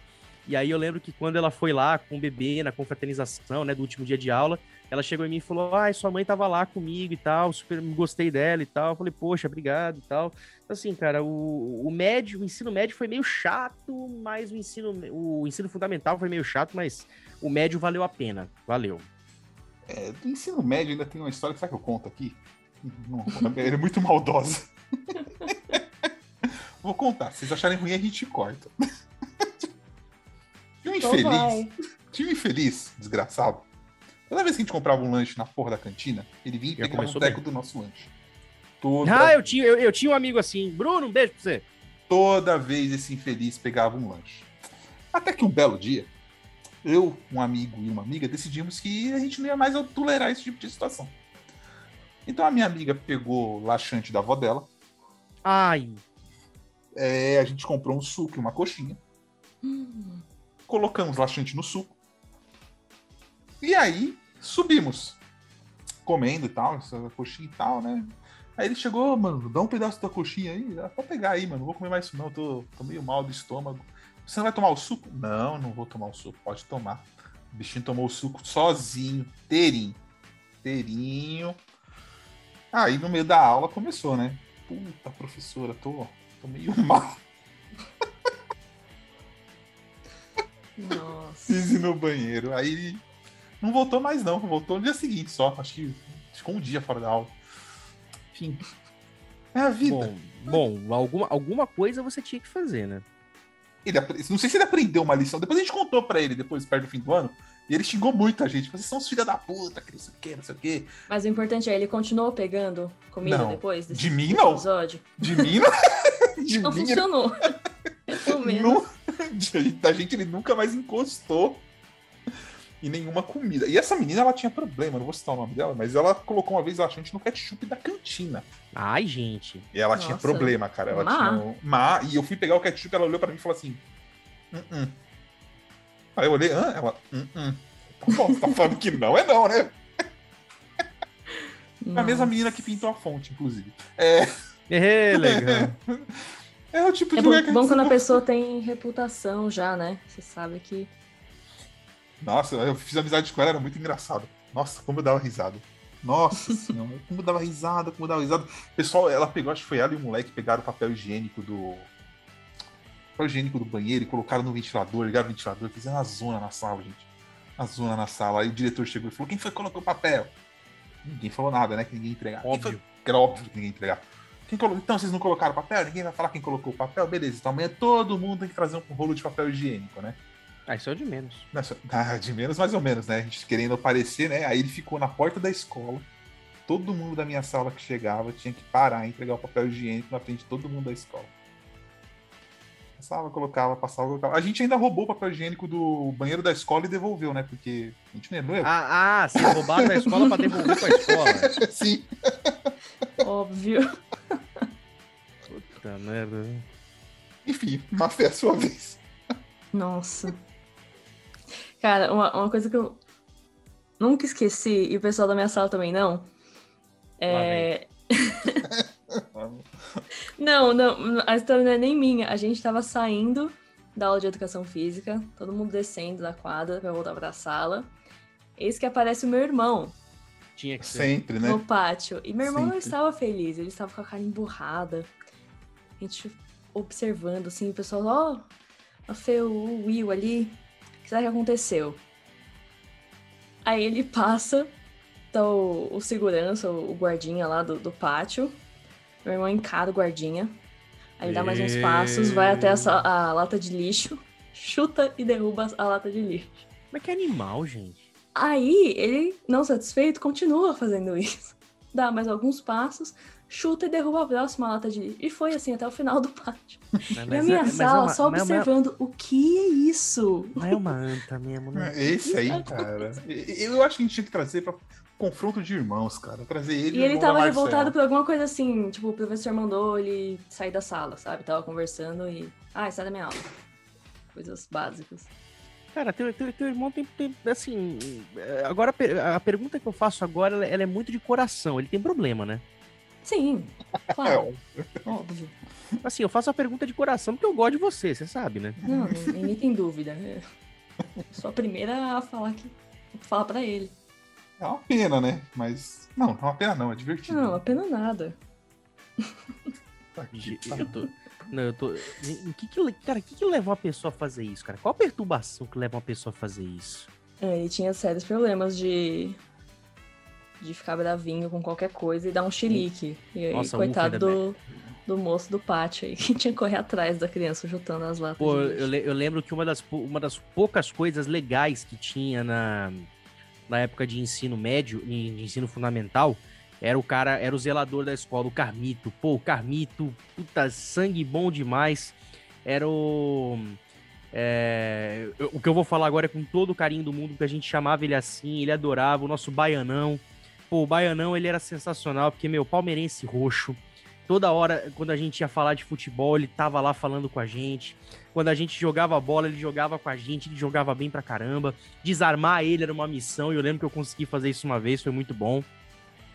E aí eu lembro que quando ela foi lá com o bebê na confraternização, né, do último dia de aula, ela chegou em mim e falou: "Ai, sua mãe tava lá comigo e tal, super gostei dela e tal". Eu falei: "Poxa, obrigado e tal". Então, assim, cara, o, o médio, o ensino médio foi meio chato, mas o ensino o ensino fundamental foi meio chato, mas o médio valeu a pena. Valeu. É, do ensino médio ainda tem uma história, será que eu conto aqui? Não, ela é muito maldosa. Vou contar. Se vocês acharem ruim, a gente corta. Tinha um Então infeliz. vai. Um infeliz, desgraçado. Toda vez que a gente comprava um lanche na porra da cantina, ele vinha e pegava um começou teco bem. do nosso lanche. Toda, Ah, eu tinha, eu, eu tinha um amigo assim. Bruno, um beijo pra você. toda vez esse infeliz pegava um lanche. Até que um belo dia, eu, um amigo e uma amiga decidimos que a gente não ia mais tolerar esse tipo de situação. Então a minha amiga pegou o laxante da avó dela, Ai, é, a gente comprou um suco e uma coxinha, Hum, colocamos laxante no suco. E aí subimos, comendo e tal, essa coxinha e tal, né? Aí ele chegou, "Ô, mano, dá um pedaço da coxinha aí. Ah, pode pegar aí, mano. Não vou comer mais isso, não. Tô, tô meio mal do estômago. Você não vai tomar o suco? Não, não vou tomar o suco. Pode tomar. O bichinho tomou o suco sozinho, terinho. Terinho. Aí no meio da aula começou, né? Puta, professora, tô, tô meio mal. Nossa. Fiz no banheiro. Aí ele não voltou mais, não. Voltou no dia seguinte só. Acho que ficou um dia fora da aula. Enfim. É a vida. bom, bom alguma, alguma coisa você tinha que fazer, né? Ele, não sei se ele aprendeu uma lição. Depois a gente contou pra ele, depois, perto do fim do ano. E ele xingou muito a gente. Vocês são os filhos da puta, que não sei o que, não sei o que. Mas o importante é, ele continuou pegando comida Não. depois desse De mim, desse não. episódio? De mim, não. De Não mim, ele funcionou. Pelo menos. Da gente ele nunca mais encostou em nenhuma comida. E essa menina, ela tinha problema, não vou citar o nome dela, mas ela colocou uma vez laxante no ketchup da cantina. Ai, gente. E ela tinha Nossa. problema, cara. Ela Má. tinha um... má. E eu fui pegar o ketchup, ela olhou pra mim e falou assim: "Hum, hum." Aí eu olhei, hã? Ela, hum, hum. Tá bom, tá falando que não, é não, né? É a mesma Nossa. menina que pintou a fonte, inclusive. É, É, legal. É o tipo É de bom, lugar que bom quando a pessoa tem reputação já, né? Você sabe que. Nossa, eu fiz amizade com ela, era muito engraçado. Nossa, como eu dava risada. Nossa senhora, como eu dava risada, como eu dava risada. Pessoal, ela pegou, acho que foi ela e o moleque pegaram o papel higiênico do. Papel higiênico do banheiro e colocaram no ventilador, ligaram o ventilador, fizeram uma zona na sala, gente. Uma zona na sala. Aí o diretor chegou e falou: quem foi que colocou o papel? Ninguém falou nada, né? Que ninguém foi- Óbvio. que era óbvio que ninguém ia entregar. Quem colocou? Então vocês não colocaram papel? Ninguém vai falar quem colocou o papel? Beleza, então amanhã todo mundo tem que trazer um rolo de papel higiênico, né? Ah, isso é o de menos. Não, só- ah, de menos, mais ou menos, né? A gente querendo aparecer, né? Aí ele ficou na porta da escola. Todo mundo da minha sala que chegava tinha que parar e entregar o papel higiênico na frente de todo mundo da escola. Passava, colocava, passava, colocava. A gente ainda roubou o papel higiênico do banheiro da escola e devolveu, né? Porque a gente não é. Ah, ah, vocês roubaram da escola pra devolver pra escola. Sim. Óbvio. Puta merda. Enfim, má fé a sua vez. Nossa. Cara, uma, uma coisa que eu nunca esqueci, e o pessoal da minha sala também não. É. Não, não, a história não é nem minha. A gente tava saindo da aula de educação física, todo mundo descendo da quadra pra voltar pra sala. Eis que aparece o meu irmão Tinha que ser. Sempre, né? no pátio. E meu irmão não Sempre. estava feliz, ele estava com a cara emburrada. A gente observando, assim, o pessoal, ó, a Fê, o Will ali, o que será que aconteceu? Aí ele passa, tá o, o segurança, o guardinha lá do, do pátio. Meu irmão encara o guardinha. Aí ele dá mais uns passos, vai até a, sa- a lata de lixo, chuta e derruba a lata de lixo. Mas que animal, gente. Aí ele, não satisfeito, continua fazendo isso. Dá mais alguns passos, chuta e derruba a próxima lata de lixo. E foi assim até o final do pátio. Mas, e a mas minha é- mas é sala uma- só mas é uma- observando o que é isso. Não é uma anta mesmo, né? Esse aí, cara. Eu acho que a gente tinha que trazer pra confronto de irmãos, cara. Trazer ele E o ele tava revoltado por alguma coisa assim, tipo, o professor mandou ele sair da sala, sabe? Tava conversando e. Ah, sai da minha aula. Coisas básicas. Cara, teu, teu, teu irmão tem, tem, assim. é, Agora, a per- a pergunta que eu faço agora, ela, ela é muito de coração. Ele tem problema, né? Sim, É claro, óbvio. óbvio. Assim, eu faço a pergunta de coração porque eu gosto de você, você sabe, né? Não, ninguém tem dúvida. É. Sou a primeira a falar que. falar pra ele. É uma pena, né? Mas. Não, não é uma pena, não. É divertido. Não, apenas nada. Tá aqui, Gente, tá. Eu tô. Não, eu tô. O que que, cara, o que que leva uma pessoa a fazer isso, cara? Qual a perturbação que leva uma pessoa a fazer isso? É, ele tinha sérios problemas de. de ficar bravinho com qualquer coisa e dar um chilique. E aí, Nossa, coitado ufa, do, do moço do pátio aí, que tinha que correr atrás da criança juntando as latas. Pô, eu, eu lembro que uma das, uma das poucas coisas legais que tinha na, na época de ensino médio, e de ensino fundamental, era o cara, era o zelador da escola, o Carmito. Pô, o Carmito, puta, sangue bom demais. Era o. é, o que eu vou falar agora é com todo o carinho do mundo, porque a gente chamava ele assim, ele adorava, o nosso baianão. Pô, o baianão, ele era sensacional, porque, meu, palmeirense roxo. Toda hora, quando a gente ia falar de futebol, ele tava lá falando com a gente. Quando a gente jogava bola, ele jogava com a gente, ele jogava bem pra caramba. Desarmar ele era uma missão, e eu lembro que eu consegui fazer isso uma vez, foi muito bom.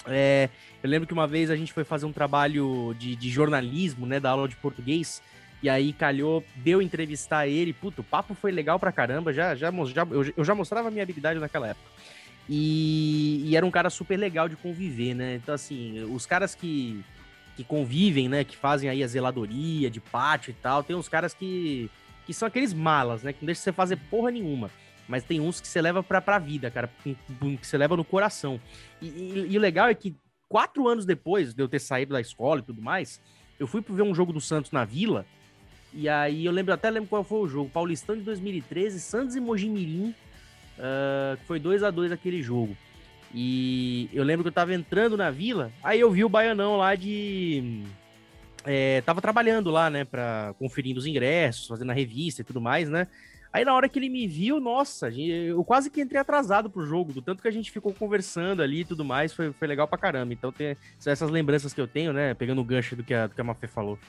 É, eu lembro que uma vez a gente foi fazer um trabalho de, de jornalismo, né, da aula de português, e aí calhou, deu entrevistar ele, puto, o papo foi legal pra caramba, já, já, já- eu, eu já mostrava a minha habilidade naquela época. E, e era um cara super legal de conviver, né? Então, assim, os caras que, que convivem, né, que fazem aí a zeladoria de pátio e tal, tem uns caras que, que são aqueles malas, né, que não deixam você fazer porra nenhuma. Mas tem uns que você leva pra, pra vida, cara, que, você leva no coração. E, e- e o legal é que quatro anos depois de eu ter saído da escola e tudo mais, eu fui ver um jogo do Santos na Vila. E aí eu lembro, até lembro qual foi o jogo. Paulistão de 2013, Santos e Mojimirim. que foi 2 a 2 aquele jogo. E eu lembro que eu tava entrando na vila, aí eu vi o Baianão lá de. é, tava trabalhando lá, né, pra conferindo os ingressos, fazendo a revista e tudo mais, né? Aí na hora que ele me viu, nossa, eu quase que entrei atrasado pro jogo, do tanto que a gente ficou conversando ali e tudo mais, foi, foi legal pra caramba. Então tem são essas lembranças que eu tenho, né, pegando o gancho do que a, do que a Mafê falou.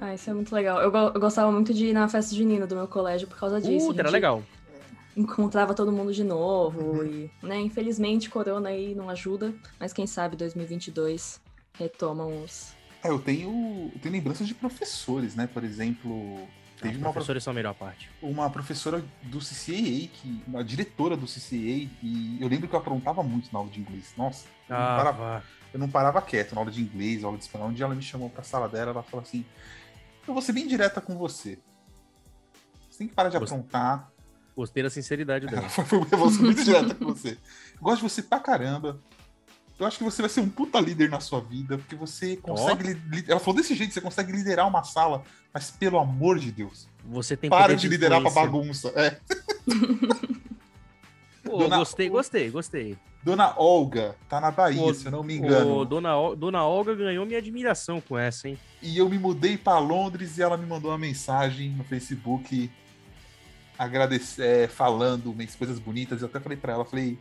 Ah, isso é muito legal. Eu, eu gostava muito de ir na festa junina do meu colégio por causa disso. Puta, A era legal. Encontrava todo mundo de novo Uhum. e, né, infelizmente, corona aí não ajuda, mas quem sabe 2022 retomam os... É, eu tenho, eu tenho lembranças de professores, né? Por exemplo, teve Os uma, são a melhor parte. uma professora do CCAA, que, a diretora do CCAA, e eu lembro que eu aprontava muito na aula de inglês. Nossa, eu, não Ah, parava, vá. eu não parava quieto na aula de inglês, aula de espanhol. Um dia ela me chamou pra sala dela, ela falou assim: Eu vou ser bem direta com você. Você tem que parar de Gost- aprontar. Gostei da sinceridade dela. Eu vou ser muito direta com você. Eu gosto de você pra caramba. Eu acho que você vai ser um puta líder na sua vida, porque você consegue. li- Ela falou desse jeito, você consegue liderar uma sala, mas pelo amor de Deus, Você tem para de liderar pra bagunça. É. Pô, Dona- gostei, gostei, gostei. Dona Olga tá na Bahia, se eu não me engano. Dona, Dona Olga ganhou minha admiração com essa, hein? E eu me mudei pra Londres e ela me mandou uma mensagem no Facebook agradecer, é, falando umas coisas bonitas. Eu até falei pra ela, falei,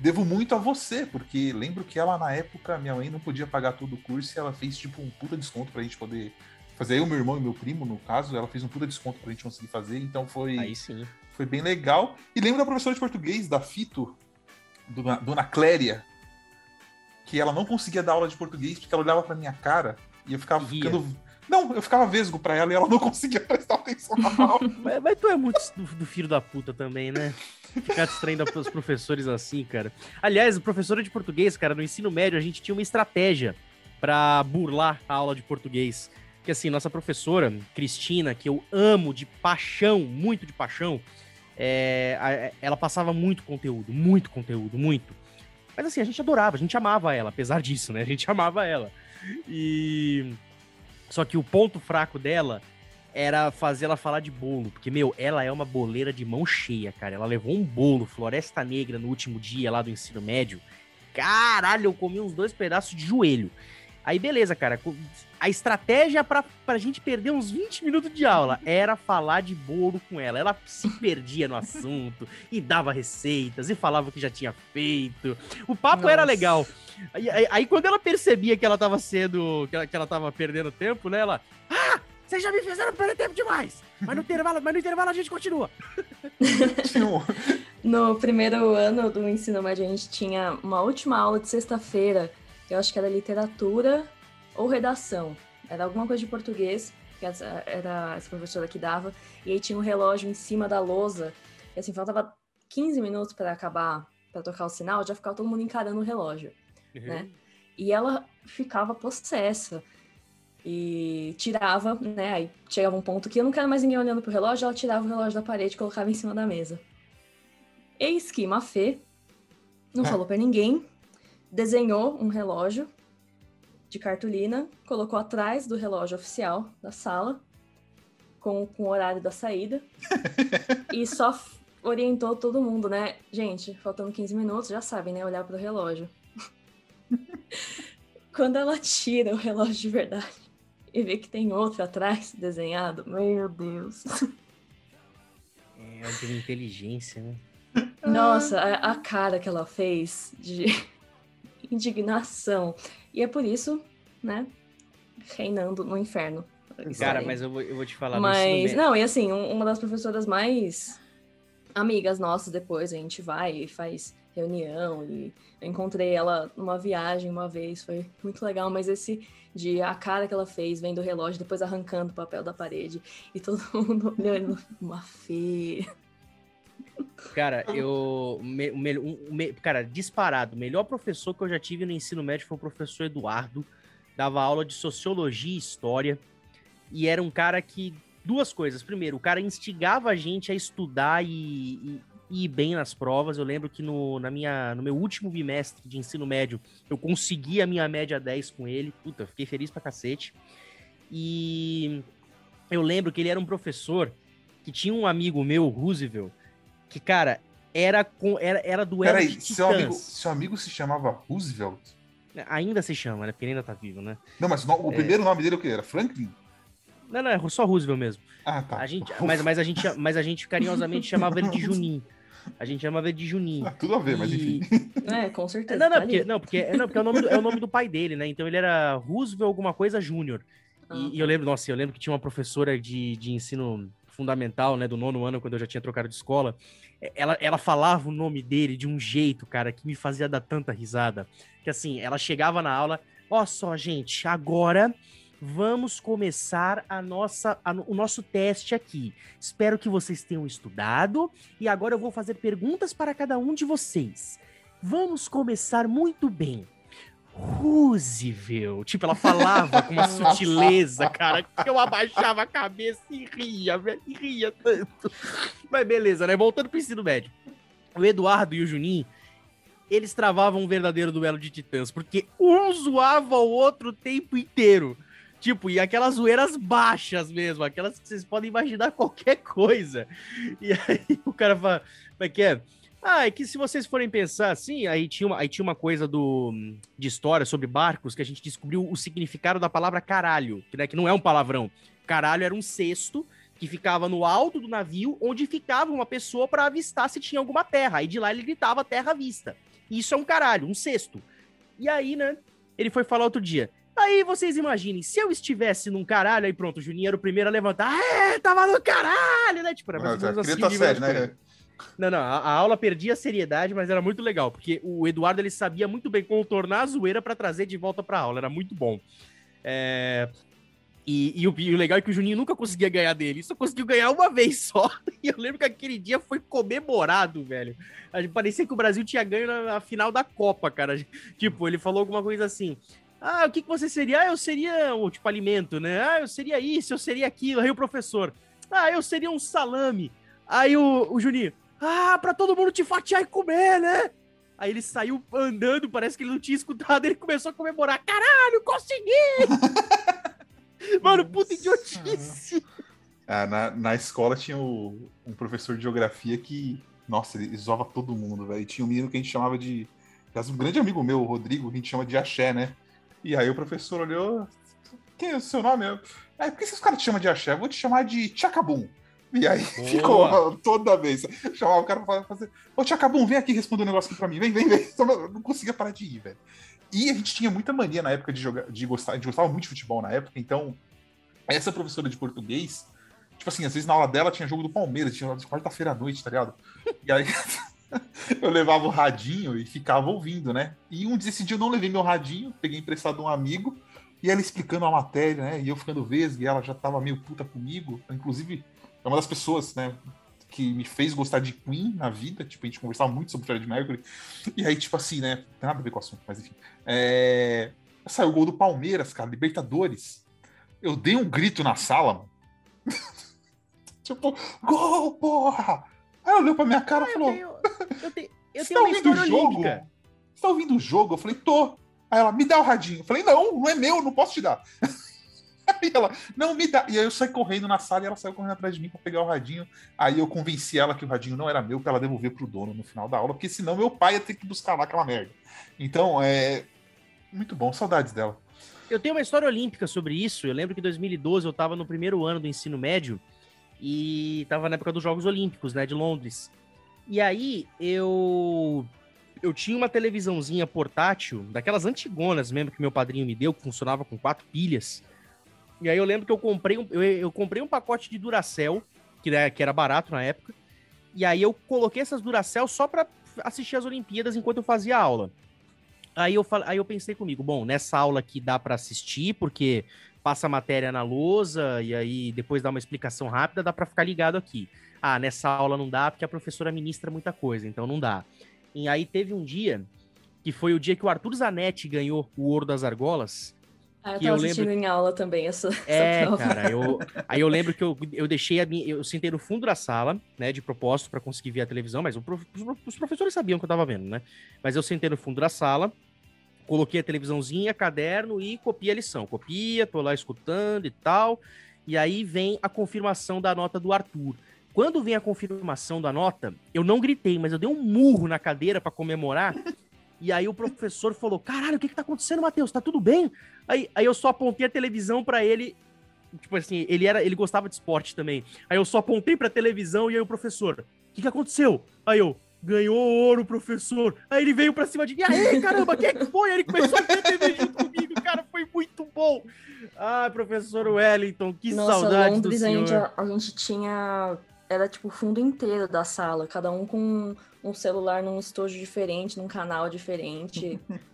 devo muito a você, porque lembro que ela na época, minha mãe não podia pagar todo o curso e ela fez tipo um puta desconto pra gente poder fazer. Eu, meu irmão e meu primo, no caso, ela fez um puta desconto pra gente conseguir fazer, então foi, Aí sim. foi bem legal. E lembro da professora de português, da Fito, dona, dona Cléria, que ela não conseguia dar aula de português porque ela olhava pra minha cara e eu ficava Ria. ficando. Não, eu ficava vesgo pra ela e ela não conseguia prestar atenção na aula. Mas, mas tu é muito do, do filho da puta também, né? Ficar distraindo os professores assim, cara. Aliás, professora de português, cara, no ensino médio a gente tinha uma estratégia pra burlar a aula de português. Que assim, nossa professora, Cristina, que eu amo de paixão, muito de paixão, é, a- ela passava muito conteúdo, muito conteúdo, muito. Mas assim, a gente adorava, a gente amava ela, apesar disso, né? A gente amava ela. E. Só que o ponto fraco dela era fazer ela falar de bolo. Porque, meu, ela é uma boleira de mão cheia, cara. Ela levou um bolo, Floresta Negra, no último dia lá do ensino médio. Caralho, eu comi uns dois pedaços de joelho. Aí, beleza, cara. A estratégia pra, pra gente perder uns 20 minutos de aula era falar de bolo com ela. Ela se perdia no assunto e dava receitas e falava o que já tinha feito. O papo era Nossa. legal. Aí, aí- aí quando ela percebia que ela tava sendo. que ela, que ela tava perdendo tempo, né? Ela. Ah! Vocês já me fizeram perder tempo demais! Mas no intervalo, mas no intervalo a gente continua. No primeiro ano do ensino médio, a gente tinha uma última aula de sexta-feira, Eu acho que era literatura ou redação. Era alguma coisa de português, que era essa professora que dava. E aí tinha um relógio em cima da lousa. E assim, faltava 15 minutos para acabar, para tocar o sinal, já ficava todo mundo encarando o relógio, uhum. né? E ela ficava possessa e tirava, né? Aí chegava um ponto que eu não quero mais ninguém olhando pro relógio, ela tirava o relógio da parede e colocava em cima da mesa. Eis que Mafê não é. falou para ninguém, desenhou um relógio de cartolina, colocou atrás do relógio oficial da sala, com, com o horário da saída, e só orientou todo mundo, né? Gente, faltando 15 minutos, já sabem, né? Olhar pro relógio. Quando ela tira o relógio de verdade e vê que tem outro atrás desenhado, meu Deus. É, é de inteligência, né? Nossa, a, a cara que ela fez de indignação. E é por isso, né, reinando no inferno. Cara, mas eu vou, eu vou te falar. Mas, não, e assim, uma das professoras mais amigas nossas depois, a gente vai e faz reunião e eu encontrei ela numa viagem uma vez, foi muito legal, mas esse de a cara que ela fez vendo o relógio, depois arrancando o papel da parede e todo mundo olhando uma feia. Cara, eu. Me, me, me, cara, disparado. O melhor professor que eu já tive no ensino médio foi o professor Eduardo. Dava aula de sociologia e história. E era um cara que. Duas coisas. Primeiro, o cara instigava a gente a estudar e, e, e ir bem nas provas. Eu lembro que no, na minha, no meu último bimestre de ensino médio, eu consegui a minha média 10 com ele. Puta, fiquei feliz pra cacete. E eu lembro que ele era um professor que tinha um amigo meu, Roosevelt, que, cara, era com era, era duelo Peraí, de seu amigo, seu amigo se chamava Roosevelt? Ainda se chama, né? Porque ele ainda tá vivo, né? Não, mas o, o é... primeiro nome dele é o que? Era Franklin? Não, não, é só Roosevelt mesmo. Ah, tá. A gente, mas, mas, a gente, mas a gente carinhosamente chamava ele de Juninho. A gente chamava ele de Juninho. Ah, tudo a ver, e... mas enfim. É, com certeza. Não, não, tá porque, não, porque, não, porque é, o nome do, é o nome do pai dele, né? Então ele era Roosevelt alguma coisa Júnior. Ah. E, e, eu lembro, nossa, eu lembro que tinha uma professora de, de ensino fundamental, né, do nono ano, quando eu já tinha trocado de escola, é, ela, ela falava o nome dele de um jeito, cara, que me fazia dar tanta risada. Que assim, ela chegava na aula, ó só, gente, agora vamos começar a nossa, a, o nosso teste aqui. Espero que vocês tenham estudado e agora eu vou fazer perguntas para cada um de vocês. Vamos começar muito bem. Roosevelt. Tipo, ela falava com uma sutileza, cara, que eu abaixava a cabeça e ria, velho, e ria tanto. Mas beleza, né? Voltando pro ensino médio. O Eduardo e o Juninho, eles travavam um verdadeiro duelo de titãs, porque um zoava o outro o tempo inteiro. Tipo, e aquelas zoeiras baixas mesmo, aquelas que vocês podem imaginar qualquer coisa. E aí o cara fala, como é que é? Ah, é que se vocês forem pensar assim, aí tinha uma, aí tinha uma coisa do, de história sobre barcos que a gente descobriu o significado da palavra caralho, que, né, que não é um palavrão. Caralho era um cesto que ficava no alto do navio, onde ficava uma pessoa para avistar se tinha alguma terra. Aí de lá ele gritava terra à vista. Isso é um caralho, um cesto. E aí, né, ele foi falar outro dia. Aí vocês imaginem, se eu estivesse num caralho, aí pronto, o Juninho era o primeiro a levantar. É, tava no caralho, né? Tipo, era mais ou menos assim. Sério, né? Não, não, a, a, aula perdia a seriedade, mas era muito legal, porque o Eduardo ele sabia muito bem contornar a zoeira para trazer de volta para a aula, era muito bom. É... E, e, o, e, o, legal é que o Juninho nunca conseguia ganhar dele, só conseguiu ganhar uma vez só. E eu lembro que aquele dia foi comemorado, velho. Parecia que o Brasil tinha ganho na, na final da Copa, cara. Tipo, ele falou alguma coisa assim: Ah, o que, que você seria? Ah, eu seria, tipo, alimento, né? Ah, eu seria isso, eu seria aquilo. Aí o professor: Ah, eu seria um salame. Aí o, o Juninho: ah, pra todo mundo te fatiar e comer, né? Aí ele saiu andando, parece que ele não tinha escutado, ele começou a comemorar. Caralho, consegui! Mano, puta idiotice! Ah, na, na escola tinha o, um professor de geografia que, nossa, ele zoava todo mundo, velho. Tinha um menino que a gente chamava de. Um grande amigo meu, o Rodrigo, que a gente chama de Axé, né? E aí o professor olhou. Quem é o seu nome? É, por que esses caras te chamam de Axé? Eu vou te chamar de Tchacabum. E aí Boa. ficou toda vez. Chamava o cara pra fazer. Ô, Tchacabum, vem aqui responder um negócio aqui pra mim. Vem, vem, vem. não conseguia parar de ir, velho. E a gente tinha muita mania na época de jogar, de gostar, a gente gostava muito de futebol na época, então essa professora de português, tipo assim, às vezes na aula dela tinha jogo do Palmeiras, tinha de quarta-feira à noite, tá ligado? E aí eu levava o radinho e ficava ouvindo, né? E um dia, esse dia eu não levei meu radinho, peguei emprestado de um amigo, e ela explicando a matéria, né? E eu ficando vesgo, e ela já tava meio puta comigo. Inclusive, é uma das pessoas, né? Que me fez gostar de Queen na vida. Tipo, a gente conversava muito sobre Fred Mercury. E aí, tipo assim, né? Não tem nada a ver com o assunto, mas enfim. É... Saiu o gol do Palmeiras, cara, Libertadores. Eu dei um grito na sala, mano. tipo, gol, porra! Aí ela olhou pra minha cara e ah, falou: Eu tenho, eu tenho, eu tenho tá uma história jogo? olímpica. Você tá ouvindo o jogo? Eu falei: tô. Aí ela, me dá o radinho. Eu falei: não, não é meu, não posso te dar. Ela, não, me dá. E aí eu saí correndo na sala e ela saiu correndo atrás de mim para pegar o radinho. Aí eu convenci ela que o radinho não era meu, para ela devolver pro dono no final da aula, porque senão meu pai ia ter que buscar lá aquela merda. Então, é. Muito bom, saudades dela. Eu tenho uma história olímpica sobre isso. Eu lembro que em 2012 eu estava no primeiro ano do ensino médio e estava na época dos Jogos Olímpicos, né, de Londres. E aí eu eu tinha uma televisãozinha portátil, daquelas antigonas mesmo que meu padrinho me deu, que funcionava com quatro pilhas. E aí eu lembro que eu comprei um, eu, eu comprei um pacote de Duracell, que, né, que era barato na época. E aí eu coloquei essas Duracell só para assistir as Olimpíadas enquanto eu fazia aula. Aí eu, aí eu pensei comigo, bom, nessa aula aqui dá para assistir, porque passa a matéria na lousa e aí depois dá uma explicação rápida, dá para ficar ligado aqui. Ah, nessa aula não dá porque a professora ministra muita coisa, então não dá. E aí teve um dia que foi o dia que o Arthur Zanetti ganhou o Ouro das Argolas. Ah, eu tava eu assistindo lembro... em aula também essa, é, essa cara, eu... aí eu lembro que eu, eu deixei a minha... Eu sentei no fundo da sala, né, de propósito para conseguir ver a televisão, mas prof... os professores sabiam que eu tava vendo, né? Mas eu sentei no fundo da sala, coloquei a televisãozinha, caderno e copia a lição. Copia, tô lá escutando e tal. E aí vem a confirmação da nota do Arthur. Quando vem a confirmação da nota, eu não gritei, mas eu dei um murro na cadeira para comemorar. E aí o professor falou: Caralho, o que que tá acontecendo, Matheus? Tá tudo bem? Aí, aí eu só apontei a televisão para ele. Tipo assim, ele era, ele gostava de esporte também. Aí eu só apontei pra televisão e aí o professor: O que que aconteceu? Aí eu: ganhou ouro, professor. Aí ele veio pra cima de mim, aí, caramba, quem é que foi? Aí ele começou a TV junto comigo, cara, foi muito bom. Ah, professor Wellington, que Nossa, saudade Londres, do senhor. A gente, a gente tinha, era tipo o fundo inteiro da sala, cada um com um celular num estojo diferente, num canal diferente.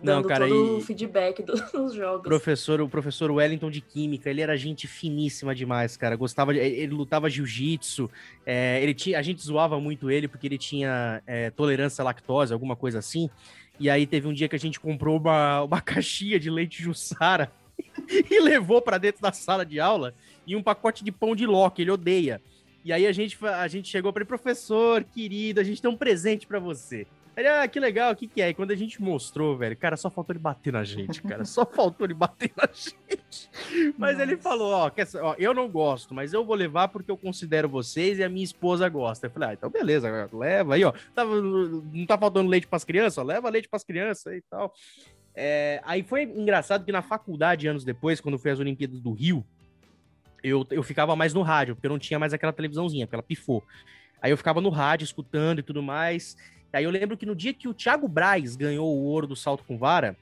Não, cara, todo e... o feedback dos jogos. Professor, o professor Wellington de Química, ele era gente finíssima demais, cara. Gostava de, ele lutava jiu-jitsu. É, ele tinha, a gente zoava muito ele porque ele tinha é, tolerância à lactose, alguma coisa assim. E aí teve um dia que a gente comprou uma, uma caixinha de leite Jussara e levou para dentro da sala de aula e um pacote de pão de ló, que ele odeia. E aí a gente, a gente chegou para ele, professor, querido, a gente tem um presente para você. Ele, ah, que legal, o que que é? E quando a gente mostrou, velho, cara, só faltou ele bater na gente, cara. Só faltou ele bater na gente. Mas Nossa. ele falou, ó, quer, ó, eu não gosto, mas eu vou levar porque eu considero vocês e a minha esposa gosta. Eu falei, ah, então beleza, leva aí, ó. Tava, não tá faltando leite pras crianças? Leva leite pras crianças e tal. É, aí foi engraçado que na faculdade, anos depois, quando foi as Olimpíadas do Rio, eu, eu ficava mais no rádio, porque eu não tinha mais aquela televisãozinha, porque ela pifou. Aí eu ficava no rádio, escutando e tudo mais. Aí eu lembro que no dia que o Thiago Braz ganhou o ouro do salto com vara,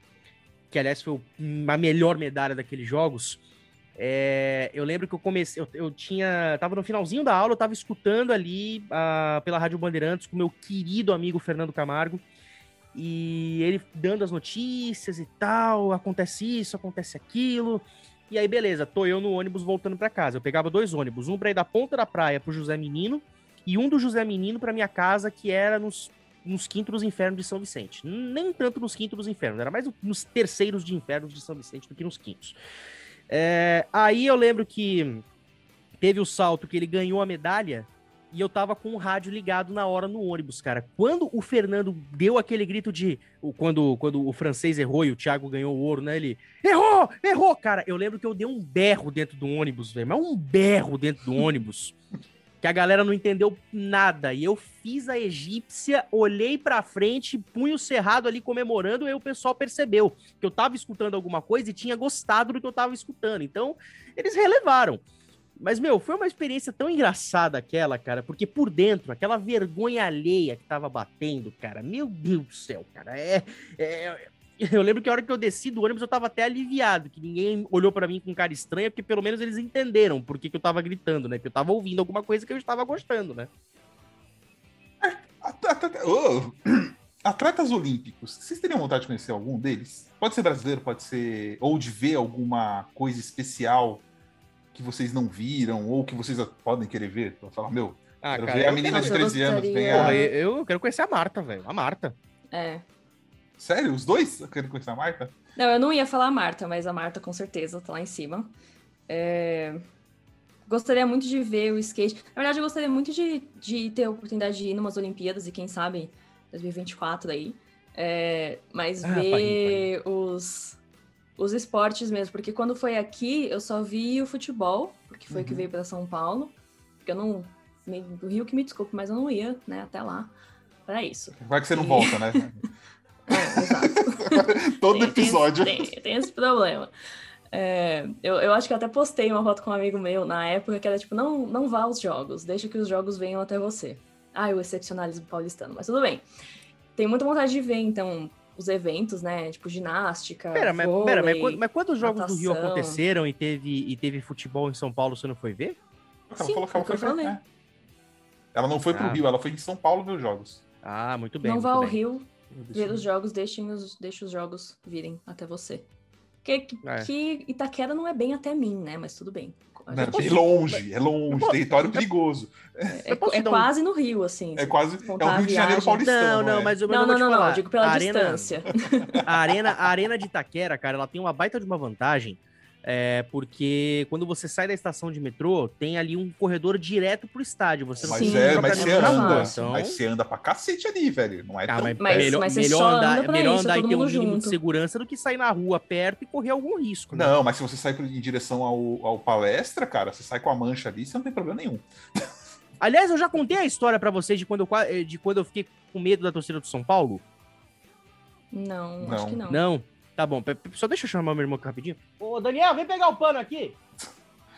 que aliás foi a melhor medalha daqueles jogos, é, eu lembro que eu comecei, eu, eu, tinha, tava no finalzinho da aula, eu tava escutando ali a, pela Rádio Bandeirantes com meu querido amigo Fernando Camargo, e ele dando as notícias e tal, acontece isso, acontece aquilo, e aí beleza, tô eu no ônibus voltando para casa, eu pegava dois ônibus, um para ir da ponta da praia pro José Menino, e um do José Menino para minha casa, que era nos nos quintos dos infernos de São Vicente. Nem tanto nos quintos dos infernos, era mais nos terceiros de infernos de São Vicente do que nos quintos. É, aí eu lembro que teve o salto que ele ganhou a medalha e eu tava com o rádio ligado na hora no ônibus, cara. Quando o Fernando deu aquele grito de. Quando, quando o francês errou e o Thiago ganhou o ouro, né? Ele. Errou! Errou! Cara, eu lembro que eu dei um berro dentro do ônibus, velho. Mas um berro dentro do ônibus que a galera não entendeu nada. E eu fiz a egípcia, olhei pra frente, punho cerrado ali comemorando, e o pessoal percebeu que eu tava escutando alguma coisa e tinha gostado do que eu tava escutando. Então, eles relevaram. Mas, meu, foi uma experiência tão engraçada aquela, cara, porque por dentro, aquela vergonha alheia que tava batendo, cara, meu Deus do céu, cara, é, é eu lembro que a hora que eu desci do ônibus eu tava até aliviado, que ninguém olhou para mim com cara estranha, porque pelo menos eles entenderam por que, que eu tava gritando, né? Que eu tava ouvindo alguma coisa que eu estava gostando, né? Atletas olímpicos, vocês teriam vontade de conhecer algum deles? Pode ser brasileiro, pode ser. Ou de ver alguma coisa especial que vocês não viram, ou que vocês podem querer ver? Pra falar, meu, ah, quero cara, ver a menina de 13 anos ganhar. Eu, eu quero conhecer a Marta, velho. A Marta. É. Sério? Os dois querem conhecer a Marta? Não, eu não ia falar a Marta, mas a Marta com certeza tá lá em cima. É... Gostaria muito de ver o skate. Na verdade, eu gostaria muito de, de ter a oportunidade de ir numas Olimpíadas e quem sabe 2024 aí. É, mas ah, ver os, os esportes mesmo, porque quando foi aqui eu só vi o futebol, porque foi uhum. que veio para São Paulo. Porque eu não. O Rio que me desculpe, mas eu não ia, né, até lá para isso. Vai que você não volta, né? é, exato. Todo tem, episódio. Tem, tem, tem esse problema. É, eu, eu acho que eu até postei uma foto com um amigo meu na época que era tipo, não, não vá aos jogos, deixa que os jogos venham até você. Ah, o excepcionalismo paulistano, mas tudo bem. Tenho muita vontade de ver, então, os eventos, né? Tipo, ginástica. Pera, mas, vôlei, pera, mas, quando, mas quantos jogos natação. do Rio aconteceram e teve, e teve futebol em São Paulo, você não foi ver? Ela Sim, falou que ela foi ver, né? Ela não foi ah. pro Rio, ela foi em São Paulo ver os jogos. Ah, muito bem. Não vá ao bem. Rio ver os jogos, deixem os, deixe os jogos virem até você. Que, é. que Itaquera não é bem até mim, né? Mas tudo bem. Não, é longe, é longe, território perigoso. É, é, é quase no Rio, assim. É quase. É o Rio de Janeiro paulistano. Não, não, é. mas eu não, não, não, não, eu digo pela a distância. Arena, a, arena, a Arena de Itaquera, cara, ela tem uma baita de uma vantagem é, porque quando você sai da estação de metrô, tem ali um corredor direto pro estádio. Você mas não é, mas você anda, então... mas você anda pra cacete ali, velho. Não é ah, tão... mas, mas, melhor, mas melhor andar, melhor isso, andar e ter um mínimo junto. de segurança do que sair na rua perto e correr algum risco. Né? Não, mas se você sai em direção ao, ao palestra, cara, você sai com a mancha ali, você não tem problema nenhum. Aliás, eu já contei a história para vocês de quando, eu, de quando eu fiquei com medo da torcida do São Paulo? Não, não. acho que não. Não. Tá bom, só deixa eu chamar meu irmão aqui rapidinho. Ô, Daniel, vem pegar o pano aqui.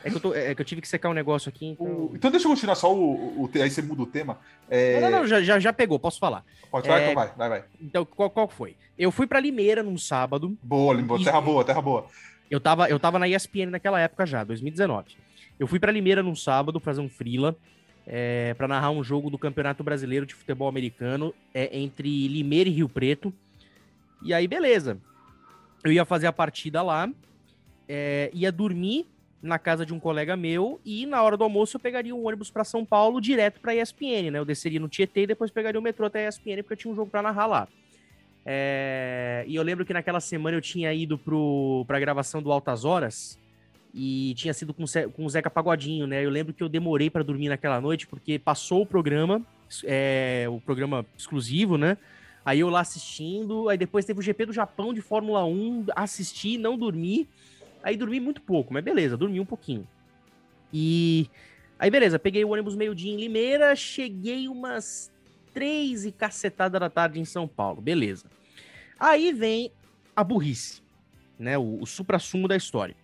É que, eu tô, é que eu tive que secar um negócio aqui. Então, o, então deixa eu continuar só o, o, Aí você muda o tema. É... Não, não, não, já, já, já pegou, posso falar. Pode falar, é... então vai, vai, vai. Então, qual, qual foi? Eu fui pra Limeira num sábado. Boa, Limeira, terra boa, terra boa. Eu tava, eu tava na ESPN naquela época já, 2019. Eu fui pra Limeira num sábado fazer um freela. É, para narrar um jogo do Campeonato Brasileiro de Futebol Americano é, entre Limeira e Rio Preto. E aí, beleza eu ia fazer a partida lá, é, ia dormir na casa de um colega meu e na hora do almoço eu pegaria um ônibus para São Paulo direto para ESPN, né? Eu desceria no Tietê e depois pegaria o metrô até a ESPN porque eu tinha um jogo para narrar lá. É, e eu lembro que naquela semana eu tinha ido para a gravação do Altas Horas e tinha sido com, com o Zeca Pagodinho, né? Eu lembro que eu demorei para dormir naquela noite porque passou o programa, é, o programa exclusivo, né? Aí eu lá assistindo, aí depois teve o GP do Japão de Fórmula 1, assisti, não dormi. Aí dormi muito pouco, mas beleza, dormi um pouquinho. E aí beleza, peguei o ônibus meio-dia em Limeira, cheguei umas três e cacetada da tarde em São Paulo, beleza. Aí vem a burrice, né, o, o supra-sumo da história.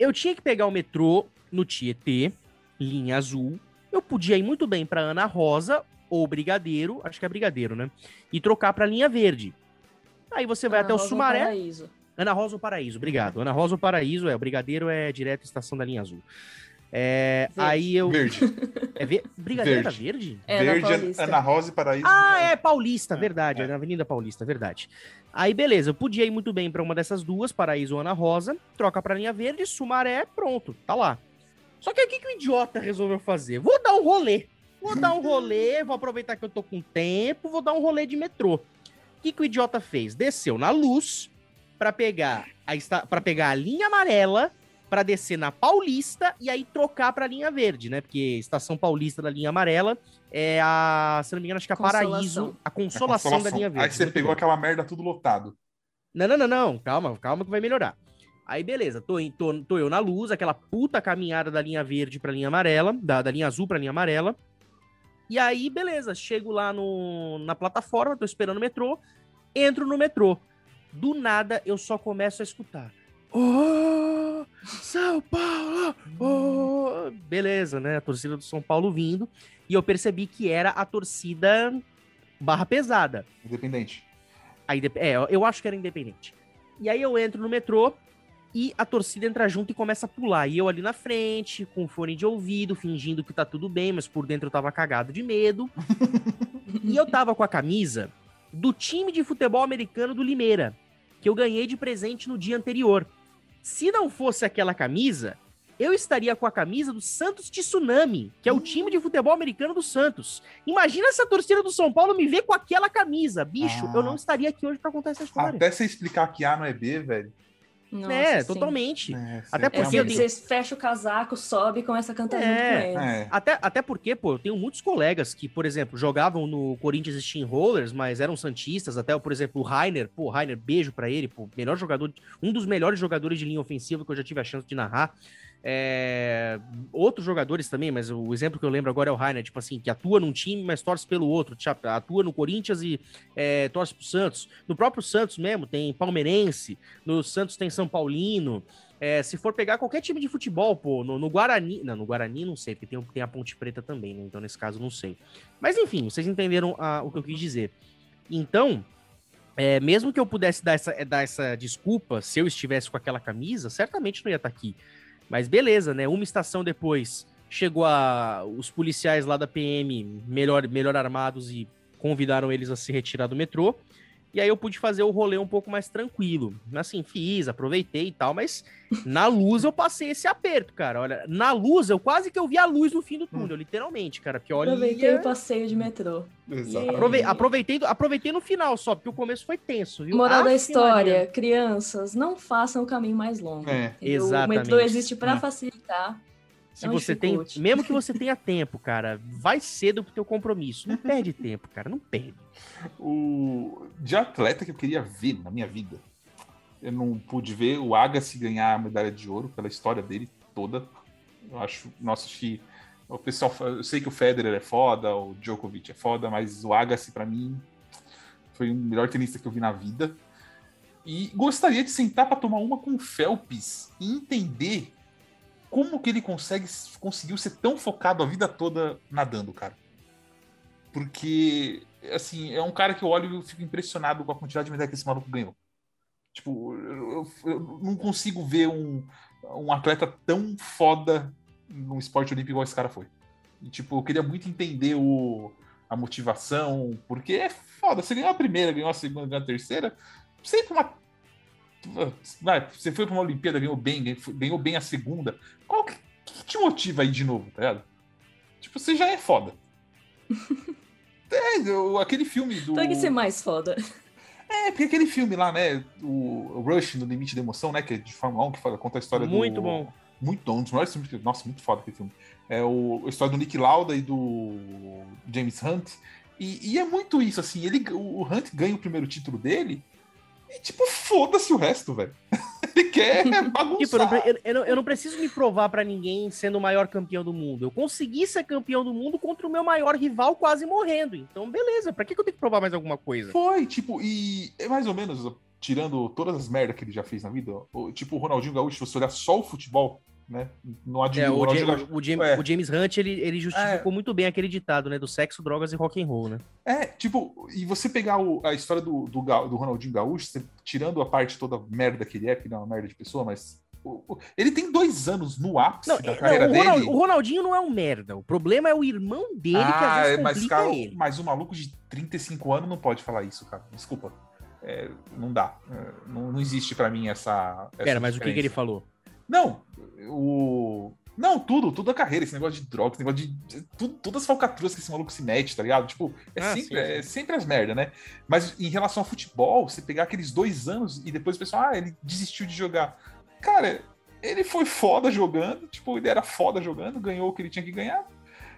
Eu tinha que pegar o metrô no Tietê, linha azul. Eu podia ir muito bem para Ana Rosa ou Brigadeiro, acho que é Brigadeiro, né? E trocar para linha verde. Aí você vai Ana até Rosa o Sumaré. Paraíso. Ana Rosa ou Paraíso, obrigado. Ana Rosa ou Paraíso, é, o Brigadeiro é direto estação da linha azul. É, aí eu. Verde. É ver... Brigadeiro verde. verde? É, verde, Ana Rosa e Paraíso. Ah, é Paulista, é, verdade. É. na Avenida Paulista, verdade. Aí, beleza, eu podia ir muito bem para uma dessas duas, Paraíso ou Ana Rosa, troca pra linha verde, Sumaré, pronto, tá lá. Só que o que, que o idiota resolveu fazer? Vou dar um rolê. Vou dar um rolê, vou aproveitar que eu tô com tempo, vou dar um rolê de metrô. O que, que o idiota fez? Desceu na luz para pegar a para pegar a linha amarela para descer na Paulista e aí trocar para a linha verde, né? Porque estação Paulista da linha amarela é a, se não me engano, acho que é a Paraíso, a consolação, a consolação. da linha verde. Aí você pegou aquela merda tudo lotado. Não, não, não, não, calma, calma que vai melhorar. Aí beleza, tô, tô, tô eu na luz, aquela puta caminhada da linha verde para linha amarela, da, da linha azul para linha amarela. E aí, beleza, chego lá no, na plataforma, tô esperando o metrô, entro no metrô. Do nada, eu só começo a escutar. Oh, São Paulo! Oh! Beleza, né? A torcida do São Paulo vindo. E eu percebi que era a torcida barra pesada. Independente. Aí, é, eu acho que era independente. E aí eu entro no metrô, e a torcida entra junto e começa a pular. E eu ali na frente, com fone de ouvido, fingindo que tá tudo bem, mas por dentro eu tava cagado de medo. E eu tava com a camisa do time de futebol americano do Limeira, que eu ganhei de presente no dia anterior. Se não fosse aquela camisa, eu estaria com a camisa do Santos Tsunami, que é o time de futebol americano do Santos. Imagina se a torcida do São Paulo me ver com aquela camisa. Bicho, Ah. eu não estaria aqui hoje pra contar essa história. Até você explicar que A não é B, velho. Nossa, é, sim. totalmente. É, Até É, porque eu tenho- você fecha o casaco, sobe e começa a cantar junto É, com ele. É. Até, até porque, pô, eu tenho muitos colegas que, por exemplo, jogavam no Corinthians Steamrollers, mas eram santistas, até, por exemplo, o Rainer, pô, Rainer, beijo pra ele, pô, melhor jogador, um dos melhores jogadores de linha ofensiva que eu já tive a chance de narrar. É, Outros jogadores também, mas o exemplo que eu lembro agora é o Rainer, tipo assim, que atua num time, mas torce pelo outro, tipo, atua no Corinthians e é, torce pro Santos. No próprio Santos mesmo, tem palmeirense, no Santos tem São Paulino, é, se for pegar qualquer time de futebol, pô, no, no Guarani. Não, no Guarani não sei, porque tem, tem a Ponte Preta também, né? Então, nesse caso, não sei. Mas, enfim, vocês entenderam ah, o que eu quis dizer. Então, é, mesmo que eu pudesse dar essa, eh, dar essa desculpa, se eu estivesse com aquela camisa, certamente não ia estar aqui. Mas beleza, né? Uma estação depois, chegou a, os policiais lá da PM, melhor, melhor armados, e convidaram eles a se retirar do metrô. E aí eu pude fazer o rolê um pouco mais tranquilo. Assim, fiz, aproveitei e tal, mas na luz eu passei esse aperto, cara. Olha, na luz eu quase que eu vi a luz no fim do túnel, literalmente, cara. Porque olha. Aproveitei o passeio de metrô. Exato. Aprove- aproveitei, aproveitei no final só, porque o começo foi tenso, viu? Moral da história, crianças, não façam o caminho mais longo. É. Exatamente. O metrô existe para É. facilitar. Se não você tem, mesmo que você tenha tempo, cara, vai cedo pro teu compromisso. Não perde tempo, cara, não perde. O de atleta que eu queria ver na minha vida. Eu não pude ver o Agassi ganhar a medalha de ouro pela história dele toda. Eu acho, nossa, acho que o pessoal, eu sei que o Federer é foda, o Djokovic é foda, mas o Agassi pra mim foi o melhor tenista que eu vi na vida. E gostaria de sentar para tomar uma com o Phelps e entender como que ele consegue conseguiu ser tão focado a vida toda nadando, cara. Porque, assim, é um cara que eu olho e eu fico impressionado com a quantidade de medalha que esse maluco ganhou. Tipo, eu, eu- não consigo ver um, um atleta tão foda num esporte olímpico igual esse cara foi. E, tipo, eu queria muito entender o, a motivação, porque é foda. Você ganhou a primeira, ganhou a segunda, ganhou a terceira, sempre uma. Vai, você foi pra uma Olimpíada, ganhou bem, ganhou, bem a segunda. Qual que, que te motiva aí de novo, tá ligado? Tipo, você já é foda. é, eu- aquele filme do. Tem que ser mais foda. É, porque aquele filme lá, né? O Rush no Limite da Emoção, né? Que é de Fórmula 1, que fala, conta a história do. Muito bom. Muito bom, um dos melhores filmes. Nossa, muito foda aquele filme. É o, a história do Nick Lauda e do James Hunt. E, e é muito isso, assim. Ele, o Hunt ganha o primeiro título dele e, tipo, foda-se o resto, velho. ele quer Tipo, eu não, bagunçar. pre- eu- eu não- eu não preciso me provar pra ninguém sendo o maior campeão do mundo. Eu consegui ser campeão do mundo contra o meu maior rival quase morrendo. Então, beleza. Pra que, que eu tenho que provar mais alguma coisa? Foi, tipo, e é mais ou menos, tirando todas as merdas que ele já fez na vida, tipo o Ronaldinho Gaúcho, se você olhar só o futebol, né? Não admira É, o o, Ronaldinho Ja- Gaúcho. o James, É. o James Hunt, ele, ele justificou muito bem aquele ditado, né? Do sexo, drogas e rock and roll, né? É, tipo, e você pegar o- a história do, do, do Ronaldinho Gaúcho, você- tirando a parte toda merda que ele é, que ele é uma merda de pessoa, mas ele tem dois anos no ápice Não, da é- carreira não, o, Ronald- dele. o Ronaldinho não é um merda. O problema é o irmão dele que às ah, vezes mas, complica cara, ele. mas um maluco de 35 anos não pode falar isso, cara. Desculpa. É, não dá. É, não, não existe pra mim essa. essa Pera, mas o que, que ele diferença. falou? Não, o. Não, tudo, tudo a carreira, esse negócio de droga, esse negócio de. Tudo, todas as falcatruas que esse maluco se mete, tá ligado? Tipo, é, Ah, sempre, sim, é sempre as merda, né? Mas em relação ao futebol, você pegar aqueles dois anos e depois o pessoal, ah, ele desistiu de jogar. Cara, ele foi foda jogando, tipo, ele era foda jogando, ganhou o que ele tinha que ganhar.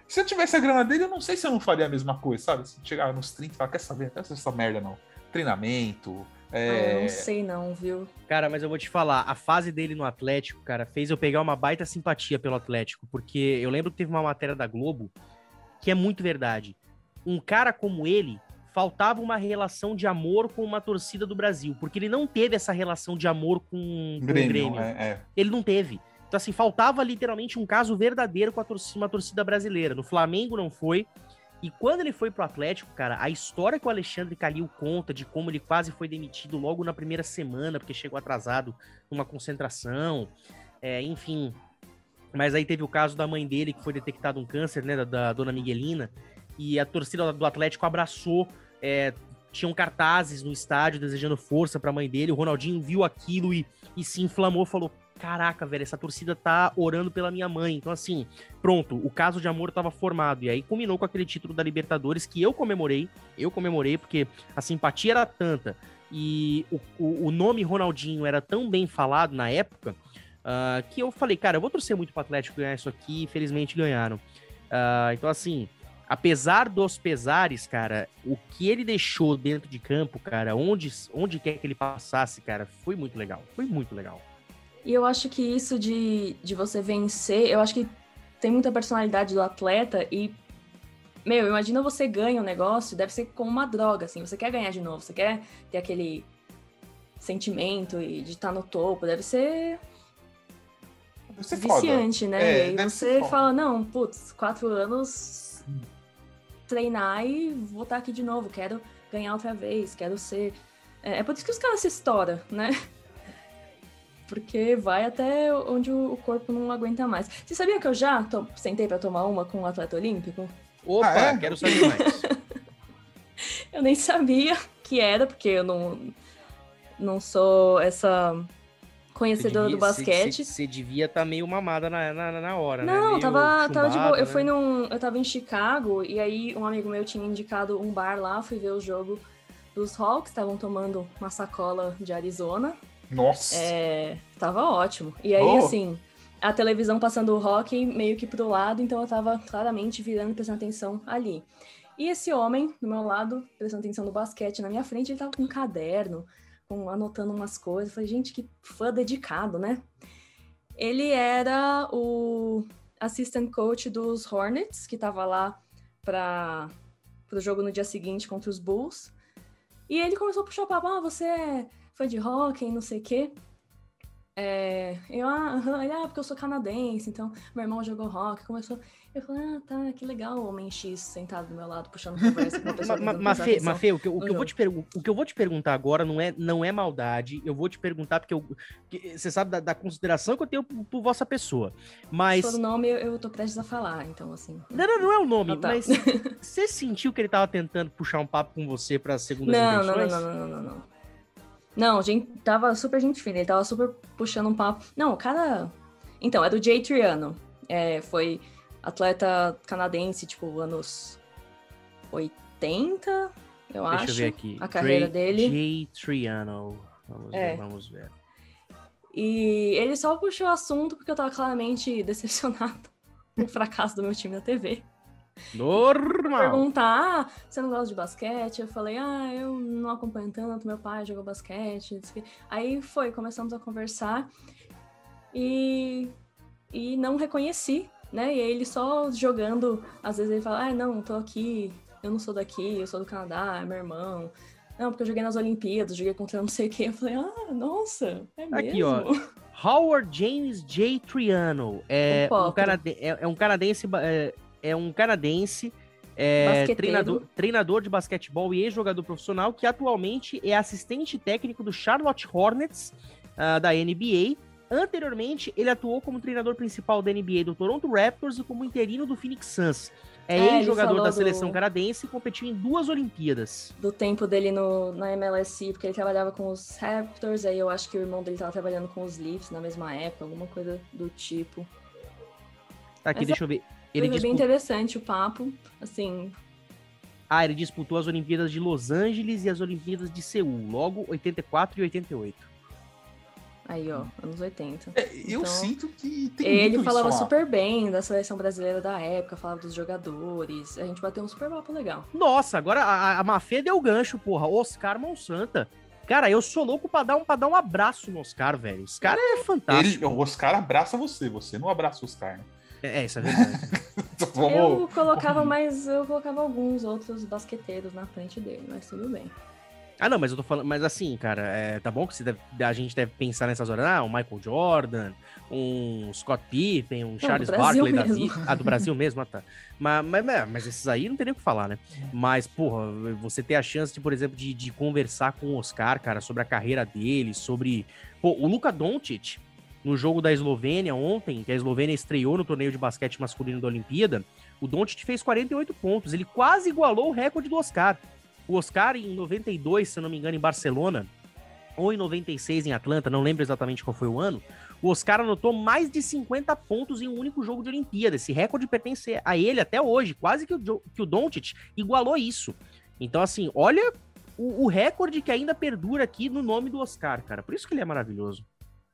Se eu tivesse a grana dele, eu não sei se eu não faria a mesma coisa, sabe? Se chegar nos 30 e falar, quer saber? Não quero saber essa merda, não. Treinamento. Ah, É... eu não sei não, viu? Cara, mas eu vou te falar, a fase dele no Atlético, cara, fez eu pegar uma baita simpatia pelo Atlético, porque eu lembro que teve uma matéria da Globo que é muito verdade. Um cara como ele faltava uma relação de amor com uma torcida do Brasil, porque ele não teve essa relação de amor com, com Grêmio, o Grêmio. é, é. Ele não teve. Então, assim, faltava literalmente um caso verdadeiro com a torcida, uma torcida brasileira. No Flamengo não foi. E quando ele foi pro Atlético, cara, a história que o Alexandre Calil conta de como ele quase foi demitido logo na primeira semana, porque chegou atrasado numa concentração, é, enfim. Mas aí teve o caso da mãe dele, que foi detectado um câncer, né, da, da dona Miguelina. e a torcida do Atlético abraçou, é, tinham cartazes no estádio desejando força para a mãe dele. O Ronaldinho viu aquilo e, e se inflamou, falou: Caraca, velho, essa torcida tá orando pela minha mãe. Então, assim, pronto, o caso de amor estava formado. E aí combinou com aquele título da Libertadores que eu comemorei. Eu comemorei porque a simpatia era tanta e o, o, o nome Ronaldinho era tão bem falado na época uh, que eu falei, cara, eu vou torcer muito pro Atlético ganhar isso aqui. E felizmente ganharam. Uh, então, assim, apesar dos pesares, cara, o que ele deixou dentro de campo, cara, onde, onde quer que ele passasse, cara, foi muito legal. Foi muito legal. E eu acho que isso de, de você vencer, eu acho que tem muita personalidade do atleta e. Meu, imagina você ganha um negócio, deve ser como uma droga, assim. Você quer ganhar de novo, você quer ter aquele sentimento e de estar no topo, deve ser. Deve ser viciante, foda. né? É, e você fala, não, putz, quatro anos treinar e voltar aqui de novo, quero ganhar outra vez, quero ser. É, é por isso que os caras se estouram, né? Porque vai até onde o corpo não aguenta mais. Você sabia que eu já to... sentei para tomar uma com um atleta olímpico? Opa, ah, é? quero saber mais. eu nem sabia que era, porque eu não, não sou essa conhecedora devia, do basquete. Você devia estar tá meio mamada na, na, na hora, né? Não, tava, tava de boa. Né? Eu fui num. Eu tava em Chicago e aí um amigo meu tinha indicado um bar lá, fui ver o jogo dos Hawks, estavam tomando uma sacola de Arizona. Nossa! É, tava ótimo. E aí, oh. assim, a televisão passando o hockey meio que pro lado, então eu tava claramente virando, prestando atenção ali. E esse homem, do meu lado, prestando atenção no basquete na minha frente, ele tava com um caderno, com, anotando umas coisas. Eu falei, gente, que fã dedicado, né? Ele era o assistant coach dos Hornets, que estava lá para o jogo no dia seguinte contra os Bulls. E ele começou a puxar papo, ah, você é fã de hockey, não sei o quê. É, eu, ah, ele, ah, porque eu sou canadense, então meu irmão jogou rock, começou. Eu falei, ah, tá, que legal o homem X sentado do meu lado, puxando conversa com uma pessoa. Mas, Fê, mas Fê, o que, o que eu vou te o que eu vou te perguntar agora não é, não é maldade, eu vou te perguntar porque eu, que, você sabe da, da, consideração que eu tenho por, por vossa pessoa, mas... Todo nome eu, eu tô prestes a falar, então assim... Não, não, não é o nome, ah, tá. mas você sentiu que ele tava tentando puxar um papo com você pra segunda não, não, não, não, não, não, não. Não, gente, tava super gente fina, ele tava super puxando um papo. Não, o cara... Então, é do Jay Triano. É, foi atleta canadense, tipo, anos 80, eu Deixa acho. Deixa eu ver aqui. A carreira dele. Jay Triano. Vamos é. ver, vamos ver. E ele só puxou o assunto porque eu tava claramente decepcionado com o fracasso do meu time na TV. Normal. Perguntar, ah, você não gosta de basquete? Eu falei, ah, eu não acompanho tanto, meu pai jogou basquete. Aí foi, começamos a conversar e, e não reconheci né? E aí ele só jogando, às vezes ele fala, ah, não, tô aqui, eu não sou daqui, eu sou do Canadá, é meu irmão. Não, porque eu joguei nas Olimpíadas, joguei contra não sei quem. Eu falei, ah, nossa, é mesmo. Aqui, ó. Howard James J. Triano é um, canade é, é, um canadense, é, é um canadense é, treinador, treinador de basquetebol e ex-jogador profissional que atualmente é assistente técnico do Charlotte Hornets uh, da NBA Anteriormente, ele atuou como treinador principal da NBA do Toronto Raptors e como interino do Phoenix Suns. É, é ex-jogador da seleção do... canadense e competiu em duas Olimpíadas. Do tempo dele no, na MLSC, porque ele trabalhava com os Raptors, aí eu acho que o irmão dele estava trabalhando com os Leafs na mesma época, alguma coisa do tipo. Aqui, Mas deixa eu ver. Ele foi bem interessante o papo, assim... Ah, ele disputou as Olimpíadas de Los Angeles e as Olimpíadas de Seul, logo 84 e 88. Aí, ó, anos 80. É, eu então, sinto que tem Ele falava super bem da seleção brasileira da época, falava dos jogadores. A gente bateu um super papo legal. Nossa, agora a, a Mafê deu gancho, porra. Oscar Monsanta. Cara, eu sou louco pra dar um, pra dar um abraço no Oscar, velho. Esse cara é fantástico. Ele, o Oscar abraça você, você não abraça o Oscar, né? É, é isso é verdade. Então, eu colocava mais, eu colocava alguns outros basqueteiros na frente dele, mas tudo bem. Ah, não, mas eu tô falando, mas assim, cara, é, tá bom que deve, a gente deve pensar nessas horas, ah, um Michael Jordan, um Scott Pippen, um Charles não, Barkley da vida. Ah, do Brasil mesmo, ah, tá. Mas, mas, mas, esses aí não tem nem o que falar, né? Mas, porra, você ter a chance, de, por exemplo, de, de conversar com o Oscar, cara, sobre a carreira dele, sobre. Pô, o Luca Doncic, no jogo da Eslovênia ontem, que a Eslovênia estreou no torneio de basquete masculino da Olimpíada, o Doncic fez 48 pontos. Ele quase igualou o recorde do Oscar. O Oscar, em 92, se não me engano, em Barcelona, ou em 96 em Atlanta, não lembro exatamente qual foi o ano, o Oscar anotou mais de 50 pontos em um único jogo de Olimpíada. Esse recorde pertence a ele até hoje, quase que o, que o Doncic igualou isso. Então, assim, olha o, o recorde que ainda perdura aqui no nome do Oscar, cara. Por isso que ele é maravilhoso.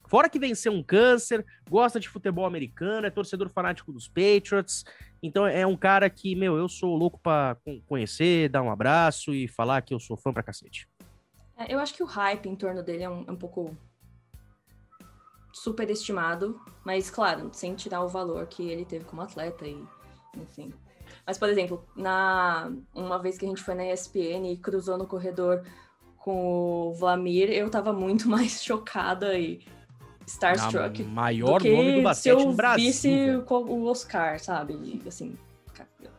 Fora que venceu um câncer, gosta de futebol americano, é torcedor fanático dos Patriots. Então é um cara que, meu, eu sou louco para conhecer, dar um abraço e falar que eu sou fã pra cacete. É, eu acho que o hype em torno dele é um, é um pouco superestimado, mas claro, sem tirar o valor que ele teve como atleta e, enfim. Mas, por exemplo, na uma vez que a gente foi na ESPN e cruzou no corredor com o Vlamir, eu tava muito mais chocada e starstruck. Na maior do nome do basquete no Brasil. Se eu visse o Oscar, sabe? E, assim,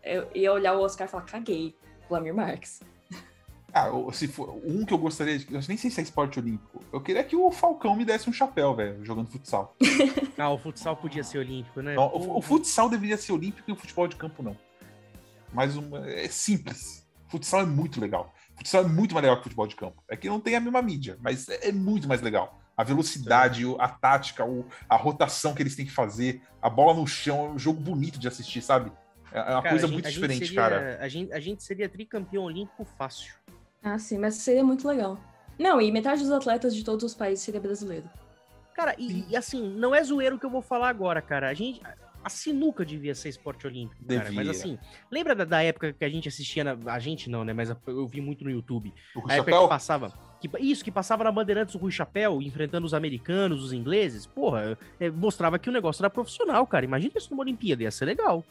eu ia olhar o Oscar e falar, caguei, Vlamir Marques. Ah, se for um que eu gostaria de. Eu nem sei se é esporte olímpico. Eu queria que o Falcão me desse um chapéu, velho, jogando futsal. ah, o futsal podia ser olímpico, né? Não, o, o, futsal deveria ser olímpico e o futebol de campo não. Mas uma, é simples. Futsal é muito legal. Futsal é muito mais legal que futebol de campo. É que não tem a mesma mídia, mas é, é muito mais legal a velocidade, a tática, a rotação que eles têm que fazer, a bola no chão, é um jogo bonito de assistir, sabe? É, é uma cara, coisa gente, muito diferente, seria, cara. A gente, a gente seria tricampeão olímpico fácil. Ah, sim, mas seria muito legal. Não, e metade dos atletas de todos os países seria brasileiro. Cara, e, e assim, não é zoeiro que eu vou falar agora, cara. A gente, a sinuca devia ser esporte olímpico, devia. cara. Mas assim, lembra da, da, época que a gente assistia, na, a gente não, né? Mas eu vi muito no YouTube. O a época que passava. Que, isso, que passava na Bandeirantes o Rui Chapéu, enfrentando os americanos, os ingleses. Porra, é, mostrava que o negócio era profissional, cara. Imagina isso numa Olimpíada, ia ser legal.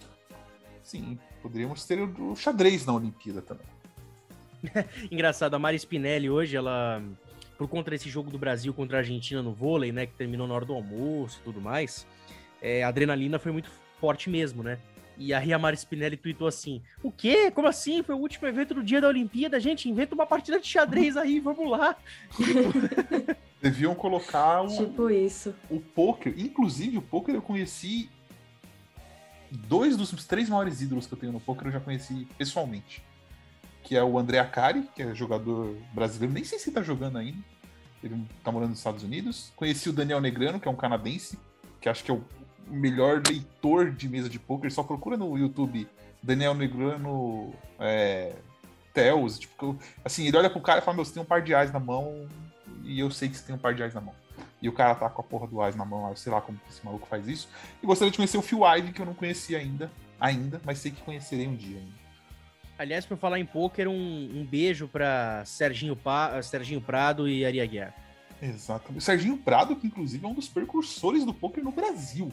Sim, poderíamos ter o xadrez na Olimpíada também. Engraçado, a Mari Spinelli hoje, ela. Por conta desse jogo do Brasil contra a Argentina no vôlei, né? Que terminou na hora do almoço e tudo mais é, a adrenalina foi muito forte mesmo, né? E a Ria Mari Spinelli tweetou assim: O quê? Como assim? Foi o último evento do dia da Olimpíada, gente. Inventa uma partida de xadrez aí, vamos lá. Deviam colocar o, tipo isso. o poker. Inclusive, o poker eu conheci. Dois dos três maiores ídolos que eu tenho no poker eu já conheci pessoalmente. Que é o André Acari, que é jogador brasileiro, nem sei se tá jogando ainda. Ele tá morando nos Estados Unidos. Conheci o Daniel Negrano, que é um canadense, que acho que é o melhor leitor de mesa de poker, só procura no YouTube Daniel Negrano é, Tells. Tipo, assim, ele olha pro cara e fala: Meu, você tem um par de ais na mão e eu sei que você tem um par de ais na mão. E o cara tá com a porra do ais na mão, sei lá como esse maluco faz isso. E gostaria de conhecer o Phil Ivey, que eu não conhecia ainda, ainda, mas sei que conhecerei um dia ainda. Aliás, por falar em poker, um, um beijo para Serginho, pa, Serginho Prado e Ari Aguiar. Exatamente. O Serginho Prado, que inclusive é um dos precursores do poker no Brasil.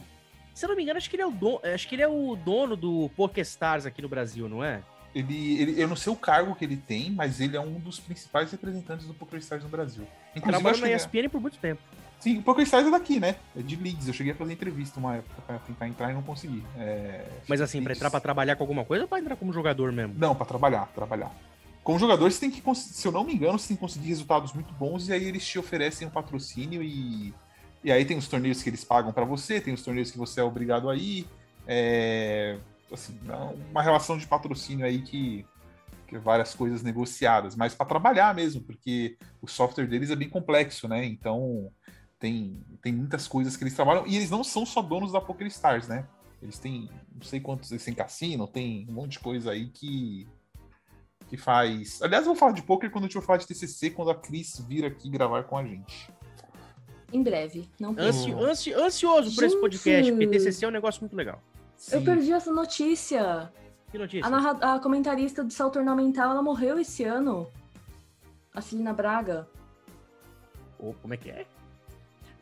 Se eu não me engano, acho que ele é o dono, acho que ele é o dono do PokerStars aqui no Brasil, não é? Ele, ele, eu não sei o cargo que ele tem, mas ele é um dos principais representantes do PokerStars no Brasil. Inclusive, Trabalhou na ESPN é... por muito tempo. Sim, o PokerStars é daqui, né? É de Leeds. Eu cheguei a fazer entrevista uma época pra tentar entrar e não consegui. É... Mas assim, pra entrar pra trabalhar com alguma coisa ou pra entrar como jogador mesmo? Não, pra trabalhar, trabalhar. Como jogador, você tem que, se eu não me engano, você tem que conseguir resultados muito bons e aí eles te oferecem um patrocínio e e aí tem os torneios que eles pagam para você, tem os torneios que você é obrigado a ir. É, assim, uma relação de patrocínio aí que, que várias coisas negociadas, mas para trabalhar mesmo, porque o software deles é bem complexo, né? Então tem, tem muitas coisas que eles trabalham e eles não são só donos da PokerStars, né? Eles têm não sei quantos, eles têm cassino, tem um monte de coisa aí que que faz. Aliás, eu vou falar de poker quando a gente for falar de TCC, quando a Cris vir aqui gravar com a gente. Em breve. Não Ansi, ansi, ansioso Gente. por esse podcast, porque TCC é um negócio muito legal. Sim. Eu perdi essa notícia. Que notícia? A, narra, a comentarista do salto ornamental, ela morreu esse ano. A Celina Braga. Oh, como é que é?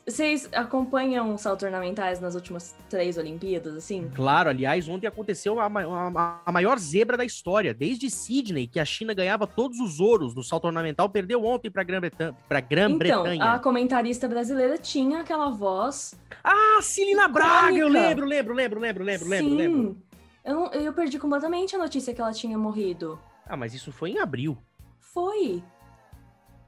Vocês acompanham saltos ornamentais nas últimas três Olimpíadas, assim? Claro, aliás, ontem aconteceu a, a, a, maior zebra da história. Desde Sydney, que a China ganhava todos os ouros no salto ornamental, perdeu ontem para Grã-Bretanha. Grã então, a comentarista brasileira tinha aquela voz. Ah, Celina Braga! Eu lembro, lembro, lembro, lembro, lembro, Sim. lembro. Eu, não, eu perdi completamente a notícia que ela tinha morrido. Ah, mas isso foi em abril. Foi.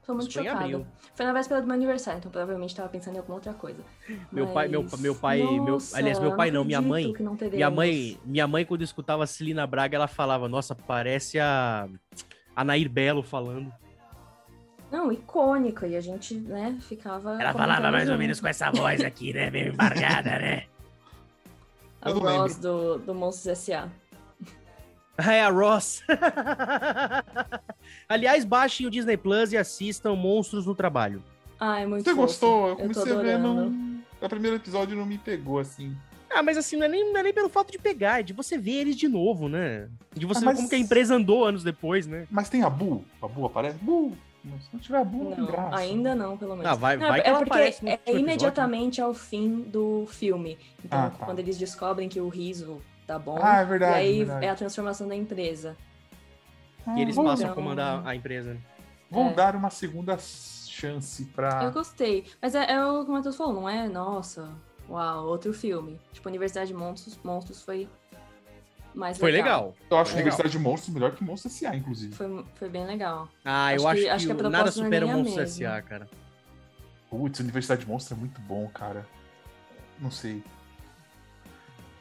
Tô muito Isso foi em chocada. abril. Foi na véspera do meu aniversário, então provavelmente tava pensando em alguma outra coisa. Meu pai- meu- Mas- meu pai- meu- Nossa, aliás, meu pai não, minha mãe- que não Minha mãe, minha mãe, quando escutava a Celina Braga, ela falava, nossa, parece a, a Nair Belo falando. Não, icônica. E a gente, né, ficava. Ela falava mais ou menos com essa voz aqui, né? Meio embargada, né? A Eu voz do, do Monstros S.A. É a Ross. Aliás, baixem o Disney Plus e assistam Monstros no Trabalho. Ah, é muito Você fofo. gostou? Eu Eu comecei a ver, não... O primeiro episódio não me pegou, assim. Ah, mas assim, não é, nem, não é nem pelo fato de pegar, é de você ver eles de novo, né? De você Ah, ver mas- como que a empresa andou anos depois, né? Mas tem a Bu? A Bu aparece? Bu! Se não tiver a Bu, não tem Não, graça. ainda não, pelo menos. Ah, vai- Não, vai que é ela porque é episódio. imediatamente ao fim do filme. Então, Ah, tá. quando eles descobrem que o riso tá bom, Ah, é e verdade. aí verdade. é a transformação da empresa. E eles Ah, passam a Então- comandar a empresa. Vou É. dar uma segunda chance pra. Eu gostei. Mas é, é o que o Matheus falou, não é, nossa, uau, outro filme. Tipo, Universidade de Monstros, Monstros foi mais Foi legal. Eu acho Legal. Universidade de Monstros melhor que Monstros S.A., inclusive. Foi, foi bem legal. Ah, eu Acho acho que- que, acho que a nada é supera o a Monstros. S.A., cara. Putz, Universidade de Monstros é muito bom, cara. Não sei.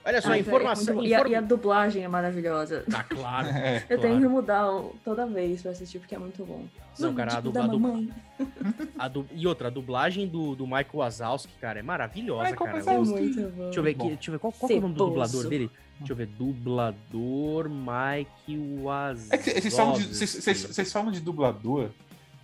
Olha só, velho, é informação. E, a, inform- e a dublagem é maravilhosa. Ah, claro. É. Eu tenho que claro. mudar toda vez pra assistir, porque é muito bom. Não, cara, a tipo dubla- da a dubla-. A du- E outra, a dublagem do, do Michael Wazowski, cara, é maravilhosa, Michael cara. É Wazowski. muito bom. Deixa eu ver aqui, deixa eu ver qual, qual que é o nome do dublador dele. Deixa eu ver, dublador Mike Wazowski. É que vocês falam, de, vocês, vocês- vocês falam de dublador,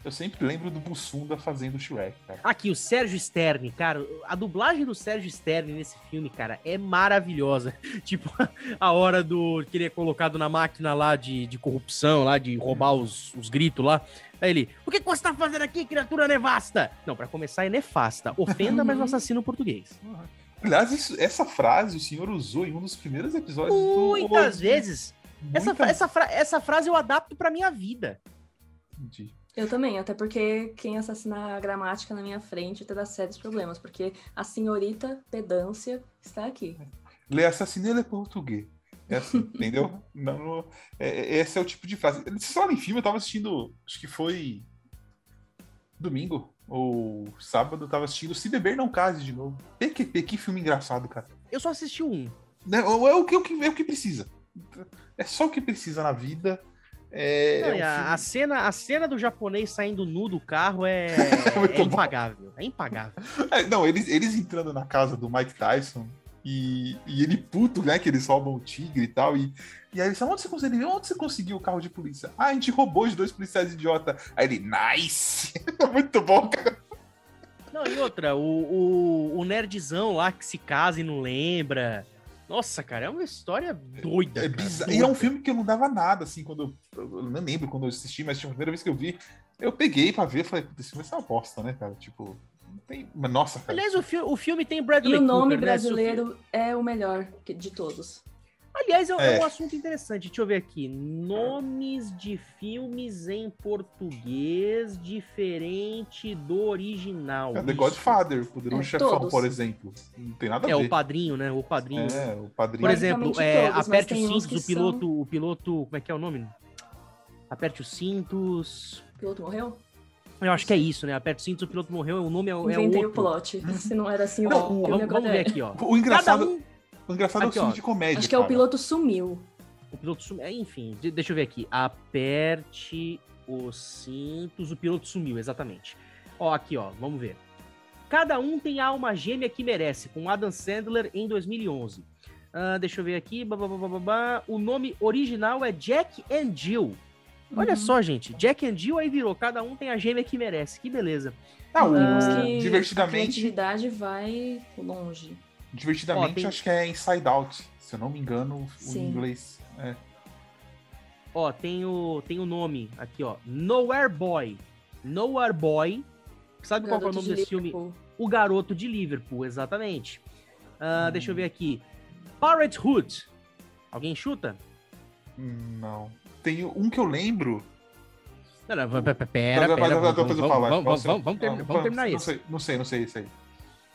eu sempre lembro do Bussunda fazendo o Shrek, cara. Aqui, o Sérgio Stern, cara, a dublagem do Sérgio Stern nesse filme, cara, é maravilhosa. Tipo, a hora do que ele é colocado na máquina lá de, de corrupção, lá de roubar os, os gritos lá. Aí ele, o que, que você tá fazendo aqui, criatura nevasta? Não, pra começar é nefasta. Ofenda, mas não assassina o português. Aliás, isso- essa frase o senhor usou em um dos primeiros episódios do. Muitas vezes. Essa, Muitas- essa, fra- essa frase eu adapto pra minha vida. Entendi. Eu também, até porque quem assassinar a gramática na minha frente terá sérios problemas, porque a senhorita pedância está aqui. Le assassinei le português. É assim, entendeu? Não, é- é- esse é o tipo de frase. Vocês falam em filme, eu tava assistindo, acho que foi domingo ou sábado, eu tava assistindo Se Beber Não Case de novo. PQP, que filme engraçado, cara. Eu só assisti um. Né, É o que, é o que, é o que precisa. É só o que precisa na vida. É, Não, é um a, filme- a cena, a cena do japonês saindo nu do carro é, Muito é bom. impagável. É impagável. É, não, eles, eles entrando na casa do Mike Tyson e, e ele puto, né? Que eles roubam o tigre e tal. E, e aí eles falam, onde você conseguiu? Onde você conseguiu o carro de polícia? Ah, a gente roubou de dois policiais idiota. Aí ele, nice! Muito bom, cara. Não, e outra, o, o, o nerdzão lá que se casa e não lembra. Nossa, cara, é uma história doida. É bizarro. E é um filme. que eu não dava nada, assim, quando eu, eu não lembro quando eu assisti, mas tipo, a primeira vez que eu vi, eu peguei pra ver e falei, puta, esse filme vai ser uma bosta, né, cara? Tipo, não tem. Mas nossa, cara. Aliás, o, fi o filme tem Bradley E o nome Cooper, né? Brasileiro é o melhor que- de todos. Aliás, é, um- É. é um assunto interessante. Deixa eu ver aqui. Nomes de filmes em português diferente do original. É The. Godfather, Poderoso É, Chefão, todos. por exemplo. Não tem nada a É ver. o padrinho, né? O padrinho. É, o padrinho. Por exemplo, é, todos, aperte os cintos, o piloto, o piloto, como é que é o nome? Aperte os cintos. O piloto morreu? Eu acho que é isso, né? Aperte os cintos, o piloto morreu, o nome é, é Inventei o outro. plot. Se não era assim, Não, o Vamos, vamos ver é. aqui, ó. O Cada engraçado, um, o engraçado é o Aqui, filme ó. de comédia. Acho que é o cara. piloto sumiu. o piloto sumiu. É, enfim, de- deixa eu ver aqui. Aperte os cintos, o piloto sumiu, exatamente. Ó, aqui, ó, vamos ver. Cada um tem a alma gêmea que merece, com Adam Sandler em 2011. Ah, deixa eu ver aqui. Bah, bah, bah, bah, bah, bah. O nome original é Jack and Jill. Olha Uhum. só, gente. Jack and Jill aí virou. Cada um tem a gêmea que merece. Que beleza. Ah, o Ah, que A divertidamente, criatividade vai longe. Divertidamente Ó, tem- acho que é Inside Out, se eu não me engano, o Sim. inglês. É. Ó, tem o, tem o nome aqui, ó. Nowhere Boy. Nowhere Boy. Sabe qual é o nome de desse filme? Liverpool. O Garoto de Liverpool, exatamente. Ah, Deixa eu ver aqui. Parenthood. Alguém chuta? Hum, Não. Tem um que eu lembro. Não, não, pera, pera, vamos, Não, terminar não isso. Sei, não sei, não sei isso aí.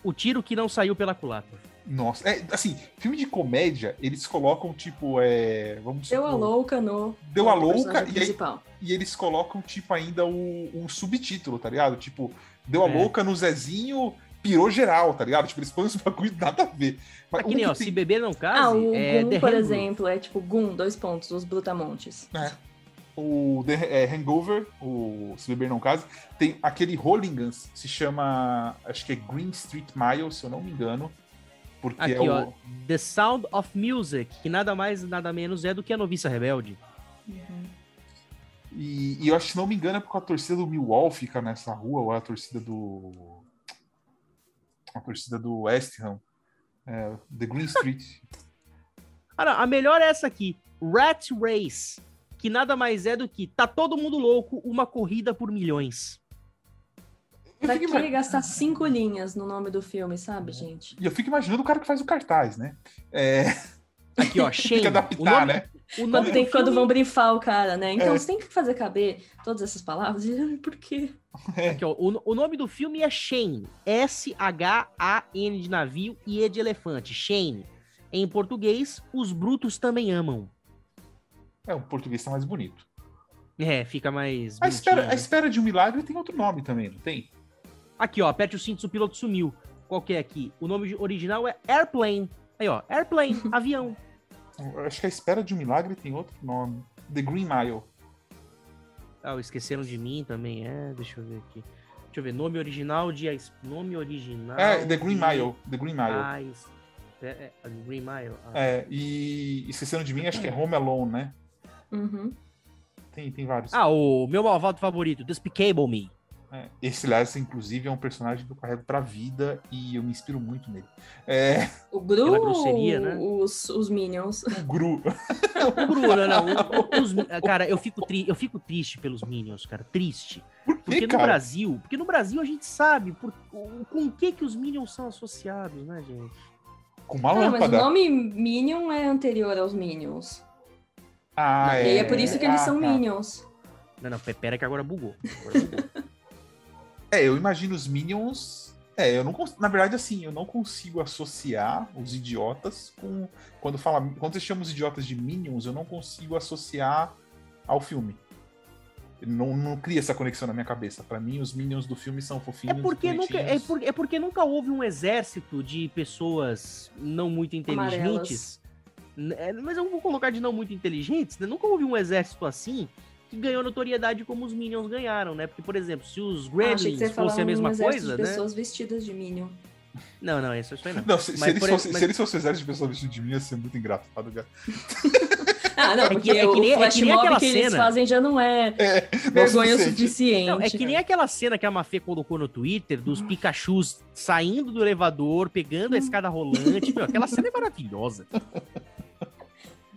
O tiro que não saiu pela culatra. Nossa, é, assim, filme de comédia, eles colocam, tipo, é. Vamos Deu a louca no. Deu a louca e aí- principal. E eles colocam, tipo, ainda o, o subtítulo, tá ligado? Tipo, deu a É. louca no Zezinho, pirou geral, tá ligado? Tipo, eles põem uns bagulho nada a ver. Mas Aqui um nem, que ó, tem- se beber não case, Ah, o é Goon, por exemplo, é tipo Goon, dois pontos, os Brutamontes. É. O The, é, Hangover, o Se Beber Não Case, tem aquele Holigans, se chama, acho que é Green Street Mile, se eu não me engano. Porque Aqui, é o... ó, The Sound of Music, que nada mais, nada menos é do que a Noviça Rebelde. E, e eu acho que, se não me engano, é porque a torcida do Millwall fica nessa rua, ou é a torcida do... A torcida do West Ham. É, The Green Street. Ah, não, a melhor é essa aqui, Rat Race, que nada mais é do que Tá Todo Mundo Louco, uma corrida por milhões. Pra que ima- gastar cinco linhas no nome do filme, sabe, gente? E eu fico imaginando o cara que faz o cartaz, né? É, Aqui, ó, tem Shane. que o adaptar, nome, né? o Quando, nome tem, do quando vão brifar o cara, né? Então É. você tem que fazer caber todas essas palavras. E, Por quê? Aqui, ó, o, o nome do filme é Shane. S-H-A-N de navio e E de elefante. Shane. Em português, os brutos também amam. É, o português tá mais bonito. É, fica mais. A espera, a né? espera de um milagre tem outro nome também, não tem? Aqui, ó, aperte o cinto, o piloto sumiu. Qual que é aqui? O nome original é Airplane. Aí, ó, Airplane, avião. Acho que a espera de um milagre tem outro nome. The Green Mile. Ah, Esqueceram de Mim também é. Deixa eu ver aqui. Deixa eu ver. Nome original de. Nome original. É, The Green de Ah, Mile. The Green Mile. a es- É, é, Green Mile. ah. É, e esquecendo de mim, acho que é Home Alone, né? Uhum. Tem, tem vários. Ah, o meu malvado favorito, Despicable Me. É, esse, aliás, inclusive, é um personagem que eu carrego pra vida e eu me inspiro muito nele. É, O Gru grosseria, né? os, os Minions. o Gru. O Bruno, não. o- os- cara, eu fico, tri, eu fico triste pelos Minions, cara. Triste. Por Porque quê, no cara? Brasil, porque no Brasil a gente sabe por, o- com o que que os Minions são associados, né, gente? Com uma mas o nome Minion é anterior aos Minions. Ah, E aí é por isso que eles Ah, são tá. Minions. Não, não, pe- pera que agora bugou. Agora bugou. É, eu imagino os Minions. É, eu não Na verdade, assim, eu não consigo associar os idiotas com. Quando fala. Quando você chama os idiotas de Minions, eu não consigo associar ao filme. Não, não cria essa conexão na minha cabeça. Pra mim, os Minions do filme são É fofinhos. porque, nunca, é, por- é porque nunca houve um exército de pessoas não muito inteligentes. N- é, Mas eu vou colocar de não muito inteligentes, né? Nunca houve um exército assim que ganhou notoriedade como os Minions ganharam, né? Porque, por exemplo, se os Ah, que Gremlins falar fossem a um mesma exército coisa, de né? pessoas vestidas de Minion. Não, não, isso, isso aí não. Não, se, se Mas, eles fossem, exemplo, se eles fossem exército de pessoas vestidas de mim, ia ser muito engraçado, cara. Ah, não, É que- porque é que o nem- é que flash nem mob aquela que eles cena. fazem já não é É, vergonha o suficiente. suficiente. Não, é que nem aquela cena que a Mafê colocou no Twitter dos Pikachus saindo do elevador, pegando a escada rolante. Meu, aquela cena é maravilhosa.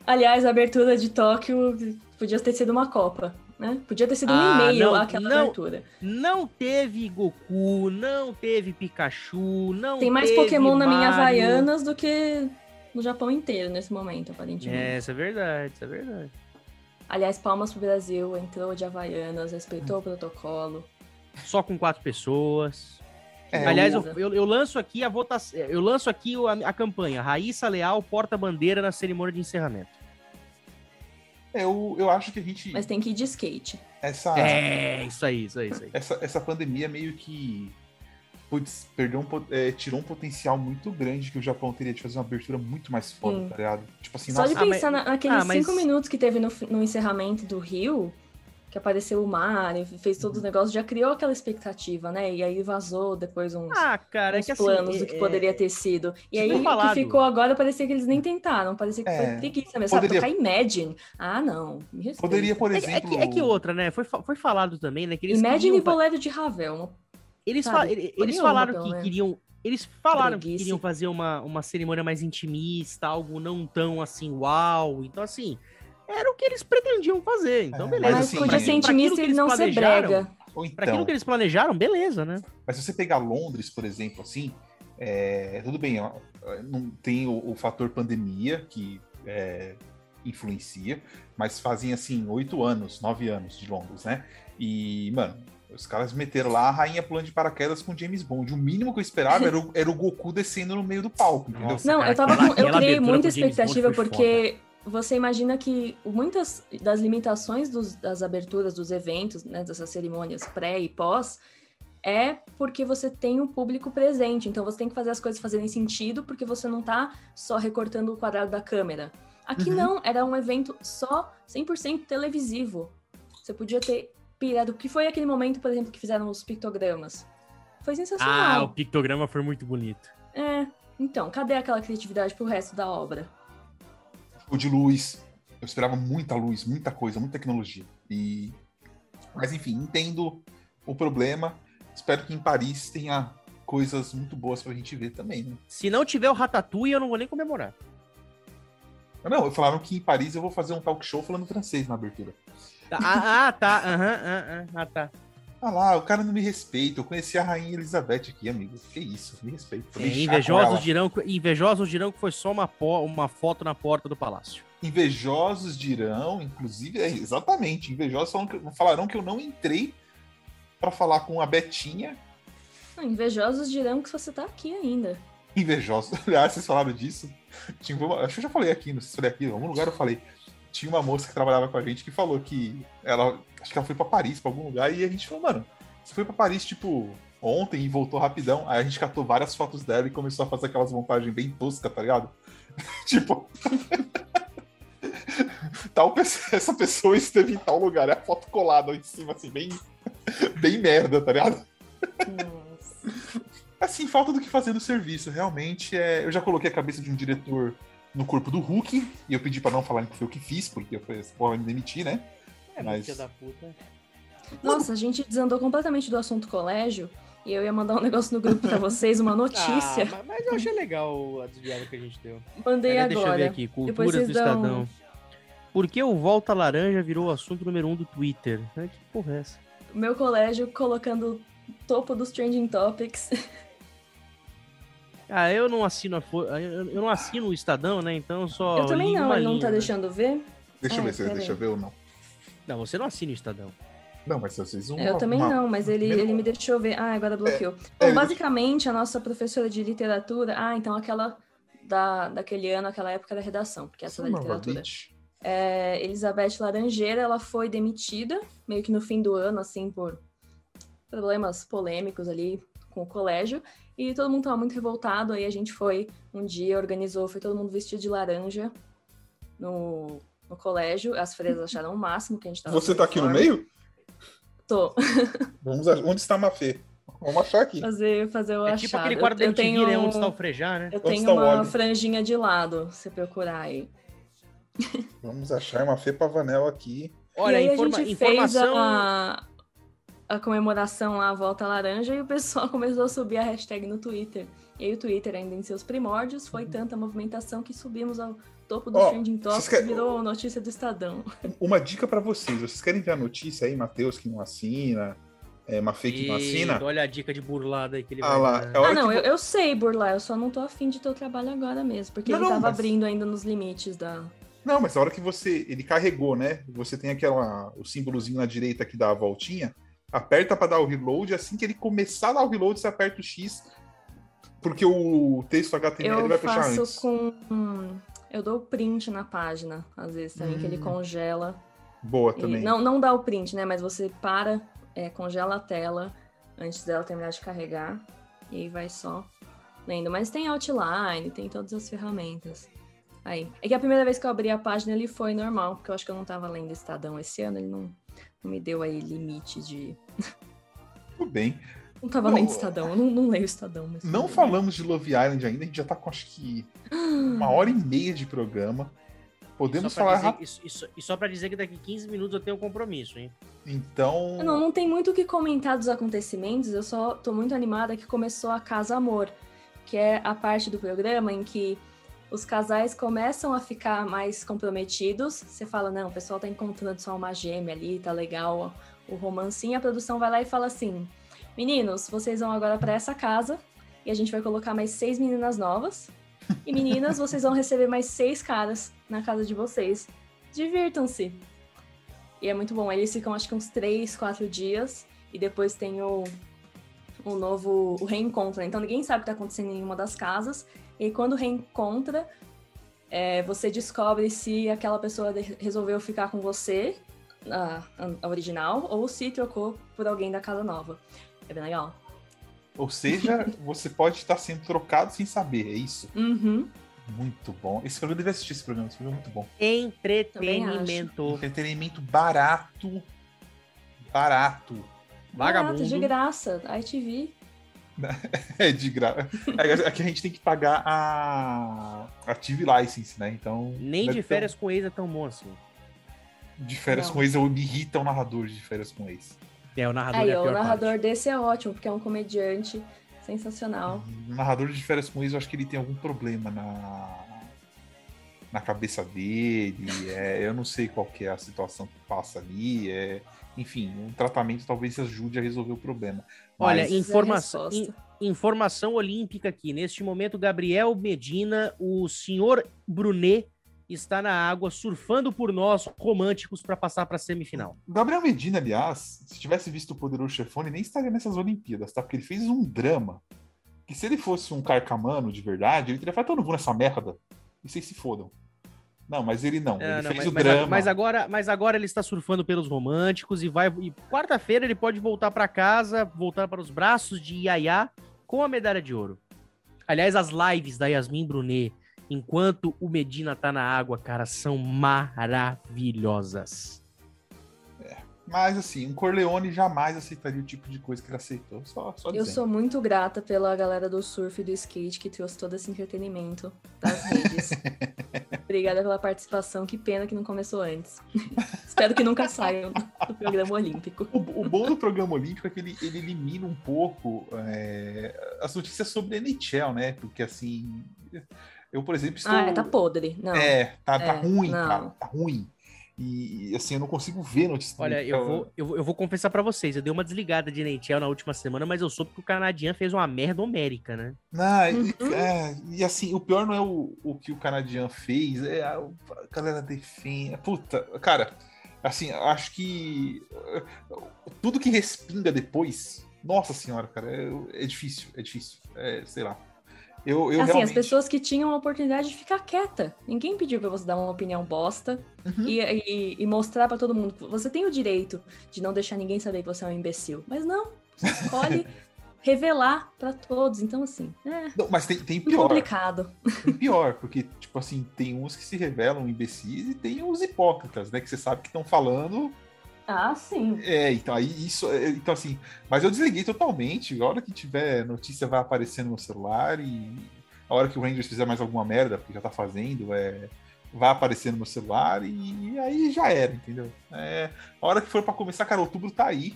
Aliás, a abertura de Tóquio podia ter sido uma Copa, né? Podia ter sido um Ah, e-mail não, aquela não. abertura. Não teve Goku, não teve Pikachu, não Tem mais teve Pokémon na minha Mario. Havaianas do que no Japão inteiro nesse momento, aparentemente. É, isso é verdade, isso é verdade. Aliás, palmas pro Brasil, entrou de Havaianas, respeitou o protocolo. Só com quatro pessoas. É, Aliás, eu, eu, eu lanço aqui a votação. Eu lanço aqui a, a campanha. Raíssa Leal porta-bandeira na cerimônia de encerramento. Eu, eu acho que a gente. Mas tem que ir de skate. Essa, É, isso aí, isso aí, isso aí. essa, essa pandemia meio que. Putz, perdeu um, é, tirou um potencial muito grande que o Japão teria de fazer uma abertura muito mais foda, Sim. tá ligado? Tipo assim, Só nossa, de Ah, mas- pensar na- naqueles ah, mas- cinco minutos que teve no, no encerramento do Rio, que apareceu o mar e fez Uhum. todos os negócios, já criou aquela expectativa, né? E aí vazou depois uns, Ah, cara, é uns que assim. planos é- do que é- poderia ter sido. E tipo aí o que ficou agora parecia que eles nem tentaram, parecia que É, foi preguiça mesmo. Sabe, poderia- tocar Imagine. Ah, não. Me respeita. poderia, por É, exemplo. é que, é que outra, né? Foi, foi falado também, né? Que eles Imagine queriam e Bolero de Ravel. Eles, sabe? eles falaram que menos. queriam. Eles falaram que queriam fazer uma, uma cerimônia mais intimista, algo não tão assim, uau. Então, assim, era o que eles pretendiam fazer. Então, É, beleza. Mas, assim, podia ser intimista e não ser brega. Ou Pra aquilo então, que eles planejaram, beleza, né? mas se você pegar Londres, por exemplo, assim, é, tudo bem, ó, não tem o, o fator pandemia que é, influencia, mas fazem assim oito anos, nove anos de Londres, né? E, mano, Os caras meteram lá a rainha pulando de paraquedas com James Bond. O mínimo que eu esperava era o, era o Goku descendo no meio do palco, entendeu? Nossa, Não, cara, eu tava com, eu criei muita expectativa porque você imagina que muitas das limitações dos- das aberturas dos eventos, né, dessas cerimônias pré e pós, é porque você tem um público presente. Então você tem que fazer as coisas fazerem sentido, porque você não tá só recortando o quadrado da câmera. Aqui Uhum. não, era um evento só 100% televisivo. Você podia ter pirado. O que foi aquele momento, por exemplo, que fizeram os pictogramas? Foi Ah, sensacional. o pictograma foi muito bonito. É, então, cadê aquela criatividade pro resto da obra? De luz. Eu esperava muita luz, muita coisa, muita tecnologia. E... Mas enfim, entendo o problema. Espero que em Paris tenha coisas muito boas pra gente ver também, né? Se não tiver o Ratatouille, eu não vou nem comemorar. Não, falaram que em Paris eu vou fazer um talk show falando francês na abertura. Ah, ah, tá. Aham, ah, ah, ah, tá. Ah lá, o cara não me respeita. Eu conheci a Rainha Elizabeth aqui, amigo. Que isso, me respeita. É, invejosos, dirão, que- invejosos dirão que foi só uma, uma foto na porta do palácio. Invejosos dirão, inclusive, é, exatamente, invejosos falam que- falarão que eu não entrei pra falar com a Betinha. Invejosos dirão que você tá aqui ainda. Invejosos. Aliás, vocês falaram disso. Tinha acho que eu já falei aqui, não sei se falei aqui, em algum lugar eu falei. Tinha uma moça que trabalhava com a gente que falou que ela. Acho que ela foi pra Paris, pra algum lugar, e a gente falou, mano, você foi pra Paris, tipo, ontem e voltou rapidão. Aí a gente catou várias fotos dela e começou a fazer aquelas montagens bem toscas, tá ligado? tipo. tal pessoa, essa pessoa esteve em tal lugar, é a foto colada em cima, assim, bem. bem merda, tá ligado? Nossa. Assim, falta do que fazer no serviço. Realmente, é... eu já coloquei a cabeça de um diretor no corpo do Hulk, e eu pedi pra não falar que foi eu que fiz, porque eu falei, porra, me demitir, né? É, Mas- da puta. Nossa, a gente desandou completamente do assunto colégio. E eu ia mandar um negócio no grupo pra vocês, uma notícia. Ah, mas, mas eu achei legal a desviada que a gente deu. Mandei Pera, Deixa eu ver agora. aqui. Depois Cultura do dão- Estadão. Por que o Volta Laranja virou o assunto número um do Twitter? Que porra é essa? Meu colégio colocando topo dos trending topics. Ah, eu não assino a fo... eu não assino o Estadão, né? Então eu só. eu também não, uma ele não tá né? deixando ver. Deixa eu Ah, ver se pera deixa ver ou não. Não, você não assina o Estadão. Não, mas vezes um. eu também não, mas ele, primeiro- ele me deixou ver. Ah, agora bloqueou. é, Bom, ele- basicamente, a nossa professora de literatura. Ah, então aquela da, daquele ano, aquela época da redação, porque essa é da literatura. É, Elizabeth Laranjeira, ela foi demitida, meio que no fim do ano, assim, por problemas polêmicos ali com o colégio. E todo mundo tava muito revoltado, aí a gente foi um dia, organizou, foi todo mundo vestido de laranja no, no colégio. As freiras acharam o máximo que a gente tava Você com tá aqui no meio? Tô. Vamos a- Onde está a Mafê? Vamos achar aqui. Fazer, fazer o É achado. tipo aquele quadro da eu, tenho, né? Onde está o frejar, né? eu Onde tenho está uma franjinha de lado, se procurar aí. Vamos achar a Mafê Pavanel aqui. Olha, e aí informa- a gente informação. fez a, a comemoração lá, a volta laranja, e o pessoal começou a subir a hashtag no Twitter. E aí o Twitter, ainda em seus primórdios, foi tanta movimentação que subimos ao topo dos Ó, trending topics e querem- virou notícia do Estadão. Uma dica pra vocês. Vocês querem ver a notícia aí, Matheus, que não assina, é, Mafê que não assina? Olha a dica de burlada aí que ele Ah vai lá, é Ah, não, que eu, eu sei burlar, eu só não tô afim de ter o trabalho agora mesmo, porque Não, ele não, tava mas- abrindo ainda nos limites da... Não, mas a hora que você. Ele carregou, né? Você tem aquela. O símbolozinho na direita que dá a voltinha. Aperta pra dar o reload. Assim que ele começar a dar o reload, você aperta o X. Porque o texto HTML Eu vai fechar faço antes. com... hum, Eu dou print na página, às vezes também, que ele Hum. congela. Boa E também. não, não dá o print, né? Mas você para, é, congela a tela antes dela terminar de carregar. E aí vai só lendo. Mas tem outline, tem todas as ferramentas. Aí. É que a primeira vez que eu abri a página ele foi normal, porque eu acho que eu não tava lendo Estadão esse ano, ele não me deu aí limite de. Tudo bem. Não tava Não, lendo Estadão, eu não, não leio Estadão. Mas Não falamos de Love Island ainda. A gente já tá com acho que uma hora e meia de programa. Podemos falar dizer- rápido. e, e só- e só pra dizer que daqui 15 minutos eu tenho um compromisso, hein? Então. Não, não tem muito o que comentar dos acontecimentos, eu só tô muito animada que começou a Casa Amor, que é a parte do programa em que os casais começam a ficar mais comprometidos. Você fala, não, o pessoal tá encontrando só uma gêmea ali, tá legal o romancinho. A produção vai lá e fala assim: meninos, vocês vão agora para essa casa e a gente vai colocar mais seis meninas novas. E meninas, vocês vão receber mais seis caras na casa de vocês. Divirtam-se. E é muito bom. Eles ficam, acho que uns três, quatro dias. e depois tem o, o novo o reencontro. Então ninguém sabe o que está acontecendo em uma das casas. E quando reencontra, é, você descobre se aquela pessoa resolveu ficar com você, a, a original, ou se trocou por alguém da casa nova. É bem legal. Ou seja, você pode estar sendo trocado sem saber, é isso? Uhum. Muito bom. Esse programa deve assistir esse programa, esse programa é muito bom. Entretenimento. Entretenimento barato. Barato. Vagabundo. Barato, de graça. ITV. É de graça. Aqui a gente tem que pagar a, a TV License, né? Então. Nem deve de ter férias com ex é tão bom assim. De férias Não. com ex, eu me irrita o narrador de férias com ex. É, o narrador Aí, é a o narrador parte. desse é ótimo, porque é um comediante sensacional. O narrador de férias com ex, eu acho que ele tem algum problema na, na cabeça dele. é, eu não sei qual que é a situação que passa ali. é, enfim, um tratamento talvez ajude a resolver o problema. Olha, Mas- informação, in- informação olímpica aqui. Neste momento, Gabriel Medina, o senhor Brunet, está na água surfando por nós, românticos, para passar para a semifinal. Gabriel Medina, aliás, se tivesse visto o Poderoso Chefone, nem estaria nessas Olimpíadas, tá? Porque ele fez um drama. Que se ele fosse um carcamano de verdade, ele teria falado, "Então eu não vou nessa merda. E vocês se fodam. Não, mas ele não. É, ele não, fez mas, o mas drama. a- mas agora, mas agora ele está surfando pelos românticos e vai. E quarta-feira ele pode voltar para casa, voltar para os braços de Yaya com a medalha de ouro. Aliás, as lives da Yasmin Brunet, enquanto o Medina tá na água, cara, são maravilhosas. Mas assim, um Corleone jamais aceitaria o tipo de coisa que ele aceitou. Só, só Eu sou muito grata pela galera do surf e do skate que trouxe todo esse entretenimento das redes. Obrigada pela participação. Que pena que não começou antes. Espero que nunca saiam do programa olímpico. O, o bom do programa olímpico é que ele, ele elimina um pouco é, as notícias sobre a NHL, né? Porque assim, eu, por exemplo, estou. Ah, tá podre. Não. É, tá, tá É, ruim, não. cara. Tá ruim. E assim, eu não consigo ver notícias Olha, eu vou, eu, vou- eu vou confessar pra vocês, eu dei uma desligada de NHL na última semana, mas eu soube que o Canadian fez uma merda homérica, né? Não, e- Uhum. é, e assim, o pior não é o, o que o canadiano fez, é a, a galera defende. Puta, cara, assim, acho que tudo que respinga depois, nossa senhora, cara, é, é difícil, é difícil. É, sei lá. Eu, eu assim, realmente... as pessoas que tinham a oportunidade de ficar quieta. Ninguém pediu pra você dar uma opinião bosta Uhum. e, e- e mostrar pra todo mundo. Você tem o direito de não deixar ninguém saber que você é um imbecil. Mas não, você escolhe revelar pra todos. Então, assim, é Não, mas tem, tem pior, complicado. tem pior, porque, tipo assim, tem uns que se revelam imbecis e tem os hipócritas, né, que você sabe que estão falando Ah, sim. É, então aí isso. é, Então, assim, mas eu desliguei totalmente. A hora que tiver notícia vai aparecer no meu celular e a hora que o Rangers fizer mais alguma merda, porque já tá fazendo, é, vai aparecer no meu celular e, aí já era, entendeu? É, a hora que for pra começar, cara, outubro tá aí.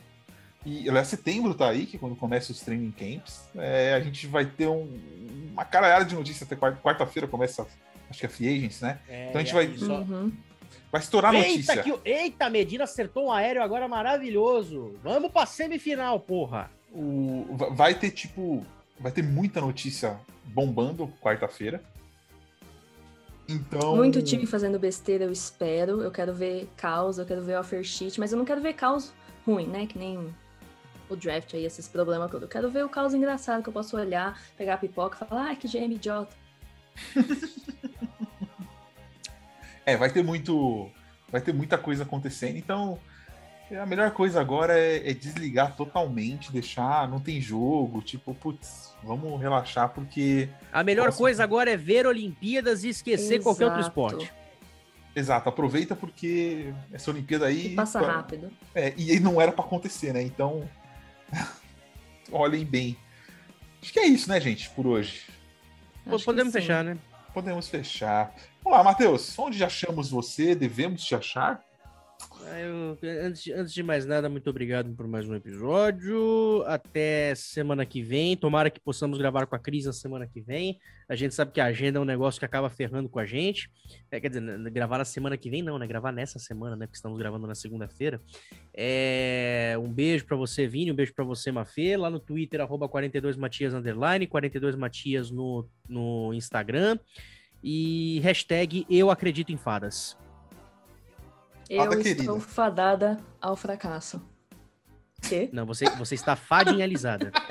E aliás, setembro tá aí, que é quando começa os training camps. É, a gente vai ter um- uma caralhada de notícias até quarta- quarta-feira começa, acho que é Free Agents, né? Então a gente vai- Uhum. Vai estourar Eita, notícia. que, eita, Medina acertou um aéreo agora maravilhoso. Vamos pra semifinal, porra. O, va- vai ter, tipo. Vai ter muita notícia bombando quarta-feira. Então. Muito time fazendo besteira, eu espero. Eu quero ver caos, eu quero ver offer sheet, mas eu não quero ver caos ruim, né? Que nem o draft aí, esses problemas todos. Eu quero ver o caos engraçado que eu posso olhar, pegar a pipoca e falar, ah, que GM idiota. É, vai ter muito. Vai ter muita coisa acontecendo. Então. A melhor coisa agora é, é desligar totalmente, deixar. Não tem jogo. Tipo, putz, vamos relaxar, porque. A melhor coisa agora é ver Olimpíadas e esquecer qualquer outro Exato. esporte. Exato, aproveita porque essa Olimpíada aí. E passa tá- rápido. É, e aí não era pra acontecer, né? Então. olhem bem. Acho que é isso, né, gente, por hoje. Acho Podemos fechar, né? Podemos fechar. Vamos lá, Matheus. Onde achamos você? Devemos te achar? Eu- antes, de- antes de mais nada, muito obrigado por mais um episódio. Até semana que vem. Tomara que possamos gravar com a Cris na semana que vem. A gente sabe que a agenda é um negócio que acaba ferrando com a gente. É, quer dizer, gravar na semana que vem, não, né? Gravar nessa semana, né? Porque estamos gravando na segunda-feira. É, Um beijo pra você, Vini. Um beijo pra você, Mafê. Lá no Twitter, arroba 42matias, underline, 42matias no, no Instagram. E hashtag eu acredito em fadas. Eu Fada estou querida. fadada ao fracasso. quê? Não, você, você está fadinhalizada.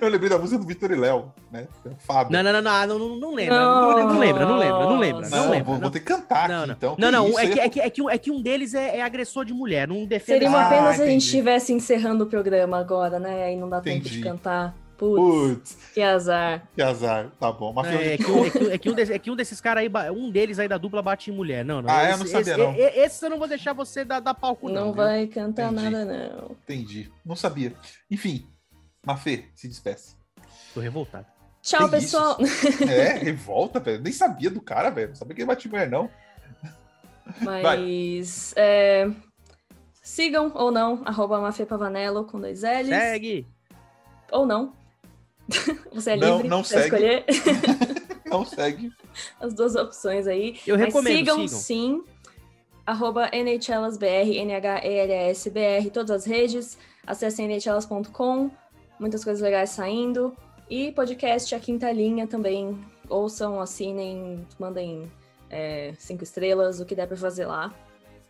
Eu lembrei da música do Vitor e Léo, né? Fábio. Não, não, não, não, não, não lembra. Não, não lembra, não lembra, não lembra. Não, Não lembra. vou, não. vou ter que cantar Não, aqui, não. então. Não, não, isso é aí que, é, que, é, que um, é que um deles é, é agressor de mulher, não defende. Seria uma Ah, pena se a gente estivesse encerrando o programa agora, né? Aí não dá tempo Entendi. de cantar. Putz, Putz, que azar. que azar. Tá bom. Mas É, é que, um- é, que, um- é, que um desses, é que um desses caras aí, um deles aí da dupla bate em mulher. Não, não. Ah, esse, eu não sabia, esse, não. e- Esse eu não vou deixar você dar, dar palco, não. Não viu? vai cantar Entendi. nada, não. Entendi. Não sabia. Enfim, Mafê, se despeça. Tô revoltado. Tchau, Que pessoal. É, revolta, velho. Nem sabia do cara, velho. Não sabia que ele bate em mulher, não. Mas é, sigam ou não, arroba Mafê Pavanello com dois L's. Segue. Ou não. Você é Não, livre não pra segue. escolher Não segue. as duas opções aí. Eu Mas recomendo, sigam, sigam. sim. Arroba NHLasBR, N-H-E-L-S-B-R, todas as redes. Acessem nhlas.com, muitas coisas legais saindo. E podcast A Quinta Linha também. Ouçam, assinem, mandem é, cinco estrelas, o que der pra fazer lá.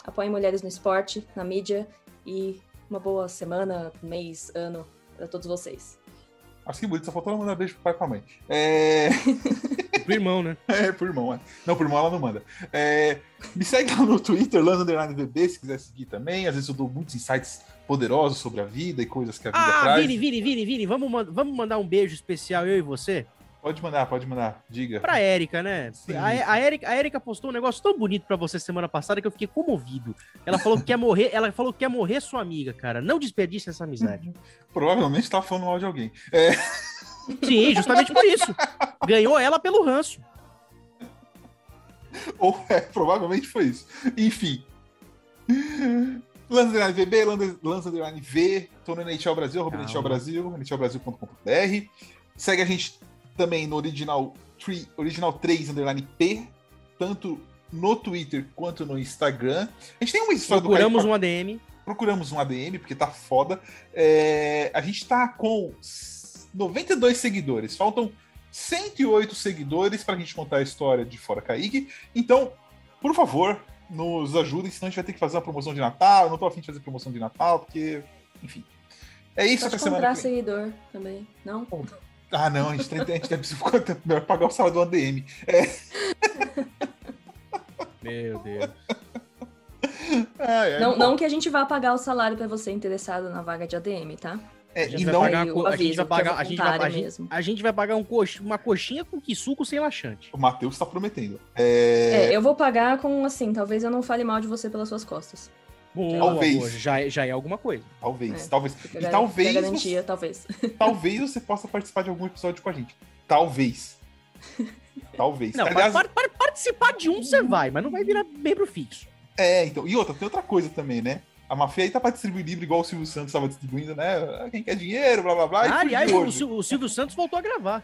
Apoiem mulheres no esporte, na mídia. E uma boa semana, mês, ano pra todos vocês. Acho que bonito, só faltou ela mandar beijo pro pai e pra mãe. É. Pro irmão, né? É, por irmão, é. Não, por irmão ela não manda. É, me segue lá no Twitter, VB, se quiser seguir também. Às vezes eu dou muitos insights poderosos sobre a vida e coisas que a vida Ah, traz. Vini, Vini, Vini, Vini, vamos, vamos mandar um beijo especial, eu e você? Pode mandar, pode mandar. Diga. Pra Érica, né? Sim, a, a, Érica, a Érica postou um negócio tão bonito pra você semana passada que eu fiquei comovido. Ela falou que quer morrer, ela falou que quer morrer sua amiga, cara. Não desperdice essa amizade. Provavelmente tá falando mal de alguém. É, Sim, justamente por isso. Ganhou ela pelo ranço. ou é, provavelmente foi isso. Enfim. Lance Underline VB, Lance Underline V, tô no NHL Brasil, arroba. NHL Brasil, nhlbrasil.com.br. Segue a gente também no Original, 3, Original 3 Underline P, tanto no Twitter quanto no Instagram. A gente tem uma história Procuramos do um ADM. procuramos um ADM, porque tá foda. É, a gente tá com 92 seguidores. Faltam 108 seguidores pra gente contar a história de Fora Kaique. Então, por favor, nos ajudem, senão a gente vai ter que fazer uma promoção de Natal. Eu não tô afim de fazer promoção de Natal, porque, enfim. É isso Pode até semana comprar que vem. seguidor também, não? Ah, não, a gente tem, a gente tem que melhor pagar o salário do ADM. Meu Deus. Ai, ai, Não, não que a gente vá pagar o salário pra você interessado na vaga de ADM, tá? é, A gente e vai não, pagar, Eu co- a gente vai aviso que é pagar, a gente vai, a voluntário gente, mesmo. a gente vai pagar um cox- uma coxinha com que suco sem laxante. o Matheus tá prometendo. É, É, eu vou pagar com, assim, talvez eu não fale mal de você pelas suas costas. Boa, Talvez. boa, já, é- já é alguma coisa. talvez, É. talvez. E gar- talvez fica você- garantia, talvez. talvez você possa participar de algum episódio com a gente. Talvez. Talvez. Não, Aliás, par- par- participar de um você vai, mas não vai virar membro fixo. é, então. E outra, tem outra coisa também, né? A Mafia aí tá pra distribuir livro igual o Silvio Santos estava distribuindo, né? Quem quer dinheiro, blá blá blá. e Ah, aliás, o, o Silvio Santos voltou a gravar.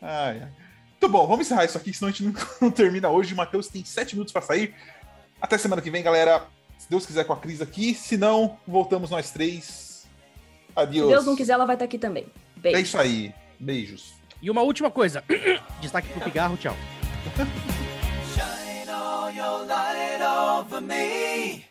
Ai, ai. Muito bom, vamos encerrar isso aqui, senão a gente não, não termina hoje. O Matheus tem sete minutos pra sair. Até semana que vem, galera. Se Deus quiser com a Cris aqui. Se não, voltamos nós três. Se Adiós. Deus não quiser, ela vai estar aqui também. É Beijo. isso aí. Beijos. E uma última coisa. Destaque pro pigarro, tchau. Shine all your light over me.